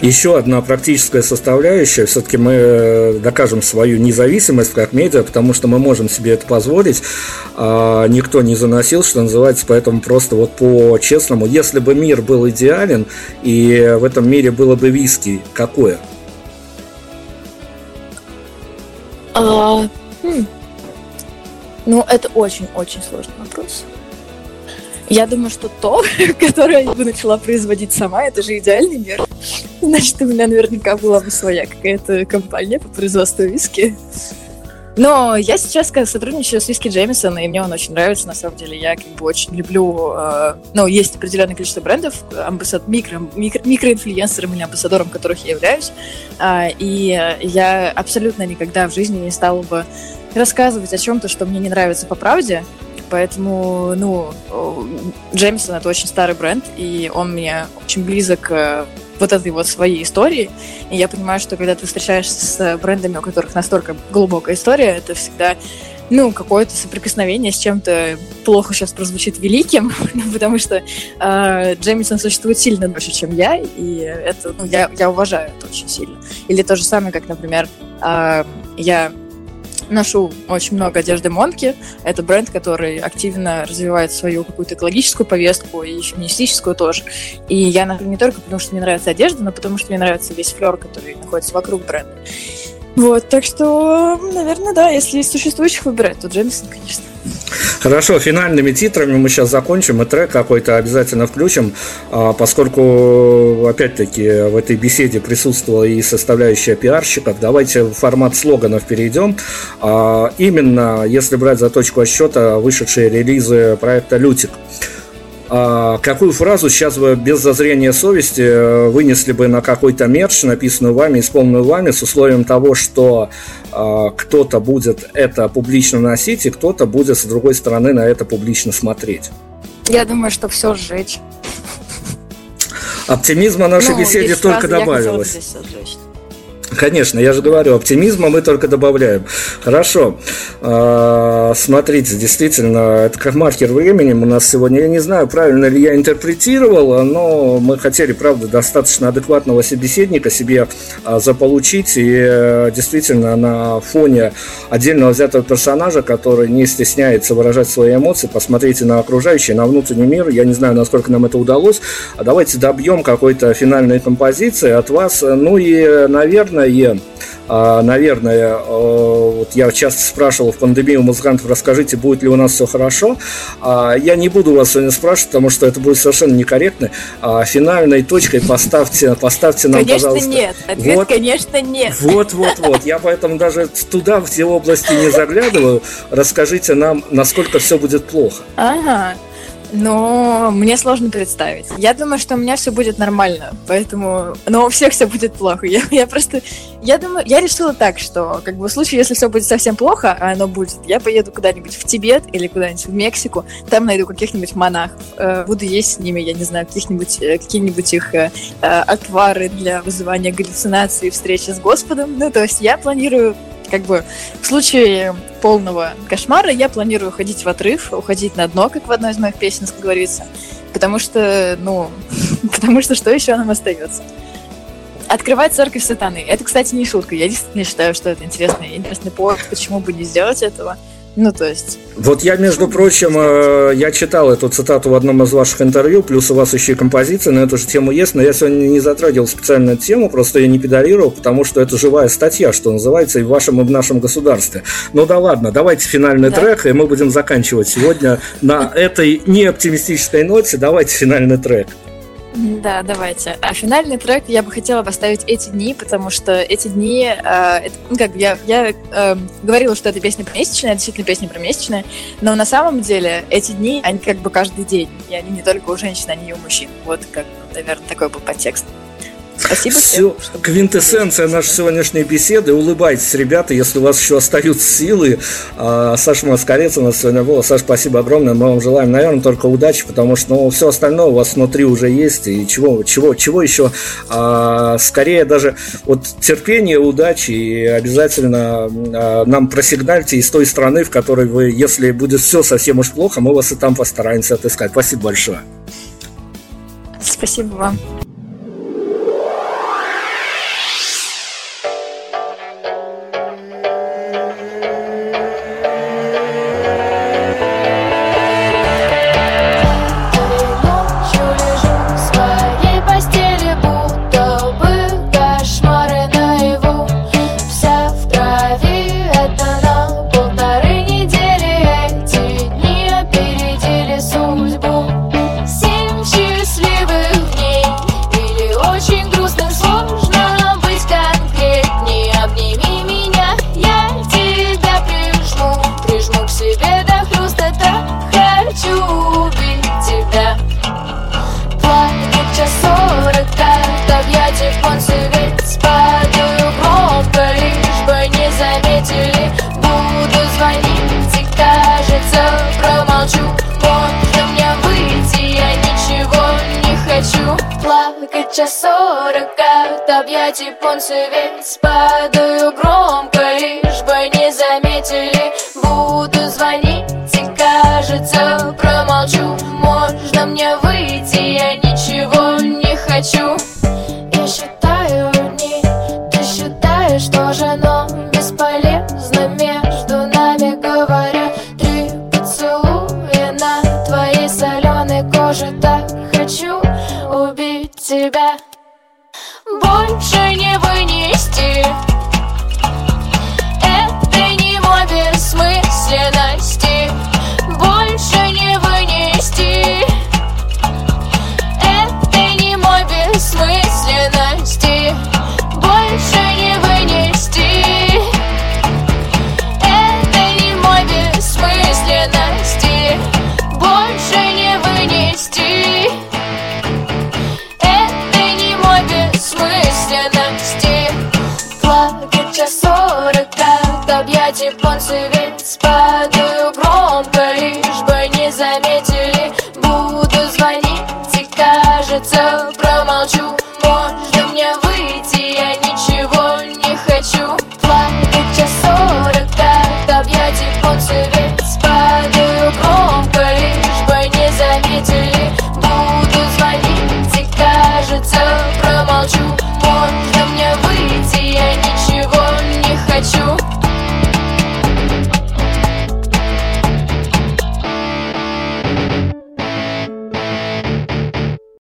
Еще одна практическая составляющая, все-таки мы э, докажем свою независимость как медиа, потому что мы можем себе это позволить. А, никто не заносил, что называется, поэтому просто вот по-честному, если бы мир был идеален и в этом мире было бы виски, какое? А, хм. Ну, это очень-очень сложный вопрос. Я думаю, что то, [LAUGHS] которое я бы начала производить сама, это же идеальный мир. Значит, у меня наверняка была бы своя какая-то компания по производству виски. Но я сейчас сотрудничаю с Виски Джеймисон, и мне он очень нравится, на самом деле. Я как бы очень люблю... Э, ну, есть определенное количество брендов, амбассад, микро, микро, микроинфлюенсером или амбассадором которых я являюсь. Э, и я абсолютно никогда в жизни не стала бы рассказывать о чем-то, что мне не нравится по правде, Поэтому, ну, Джеймисон это очень старый бренд, и он мне очень близок э, вот этой вот своей истории. И я понимаю, что когда ты встречаешься с брендами, у которых настолько глубокая история, это всегда ну, какое-то соприкосновение с чем-то плохо сейчас прозвучит великим, [LAUGHS] потому что э, Джеймисон существует сильно дольше, чем я, и это, ну, я, я уважаю это очень сильно. Или то же самое, как, например, э, я ношу очень много одежды Монки. Это бренд, который активно развивает свою какую-то экологическую повестку и феминистическую тоже. И я ношу не только потому, что мне нравится одежда, но потому, что мне нравится весь флер, который находится вокруг бренда. Вот, так что, наверное, да, если из существующих выбирать, то Джеймисон, конечно. Хорошо, финальными титрами мы сейчас закончим, и трек какой-то обязательно включим, а, поскольку, опять-таки, в этой беседе присутствовала и составляющая пиарщиков. Давайте в формат слоганов перейдем. А, именно, если брать за точку отсчета, вышедшие релизы проекта «Лютик». А какую фразу сейчас вы без зазрения совести э, вынесли бы на какой-то мерч, написанную вами, исполненную вами, с условием того, что а, кто-то будет это публично носить, и кто-то будет с другой стороны на это публично смотреть? Я думаю, что все сжечь. Оптимизма нашей ну, беседе только добавилось. Конечно, я же говорю, оптимизма мы только добавляем. Хорошо. А, смотрите, действительно, это как маркер времени у нас сегодня. Я не знаю, правильно ли я интерпретировал, но мы хотели, правда, достаточно адекватного собеседника себе а, заполучить. И э, действительно, на фоне отдельного взятого персонажа, который не стесняется выражать свои эмоции, посмотрите на окружающий, на внутренний мир. Я не знаю, насколько нам это удалось. А давайте добьем какой-то финальной композиции от вас. Ну и, наверное, наверное, а, наверное, а, вот я часто спрашивал в пандемию музыкантов, расскажите, будет ли у нас все хорошо. А, я не буду вас сегодня спрашивать, потому что это будет совершенно некорректно. Финальной точкой поставьте, поставьте нам, конечно, пожалуйста. нет. Ответ, вот, конечно, нет. Вот, вот, вот. Я поэтому даже туда, в те области не заглядываю. Расскажите нам, насколько все будет плохо. Ага но мне сложно представить. Я думаю, что у меня все будет нормально, поэтому... Но у всех все будет плохо. Я, я просто... Я думаю, я решила так, что как бы в случае, если все будет совсем плохо, а оно будет, я поеду куда-нибудь в Тибет или куда-нибудь в Мексику, там найду каких-нибудь монахов, э, буду есть с ними, я не знаю, каких-нибудь, э, какие-нибудь их э, отвары для вызывания галлюцинаций и встречи с Господом. Ну, то есть я планирую как бы в случае полного кошмара я планирую уходить в отрыв, уходить на дно, как в одной из моих песен говорится. Потому что, ну, [LAUGHS] потому что что еще нам остается? Открывать церковь сатаны. Это, кстати, не шутка. Я действительно считаю, что это интересный, интересный повод, почему бы не сделать этого. Ну, то есть... Вот я, между прочим, э, я читал эту цитату в одном из ваших интервью, плюс у вас еще и композиция на эту же тему есть, но я сегодня не затрагивал специально эту тему, просто я не педалировал, потому что это живая статья, что называется, и в вашем, и в нашем государстве. Ну да ладно, давайте финальный да. трек, и мы будем заканчивать сегодня на этой неоптимистической ноте. Давайте финальный трек. Да, давайте. А финальный трек я бы хотела поставить эти дни, потому что эти дни, э, это, ну, как я, я э, говорила, что это песня про месячная, действительно песня про но на самом деле эти дни, они как бы каждый день, и они не только у женщин, они и у мужчин. Вот как, наверное, такой был подтекст. Спасибо Все, всем. Квинтэссенция нашей сегодняшней беседы. Улыбайтесь, ребята, если у вас еще остаются силы. А, Саша Маскорец у нас сегодня был. Саша, спасибо огромное. Мы вам желаем, наверное, только удачи, потому что ну, все остальное у вас внутри уже есть. И чего, чего, чего еще? А, скорее даже вот терпение, удачи. И обязательно а, нам просигнальте из той страны, в которой вы, если будет все совсем уж плохо, мы вас и там постараемся отыскать. Спасибо большое. Спасибо вам.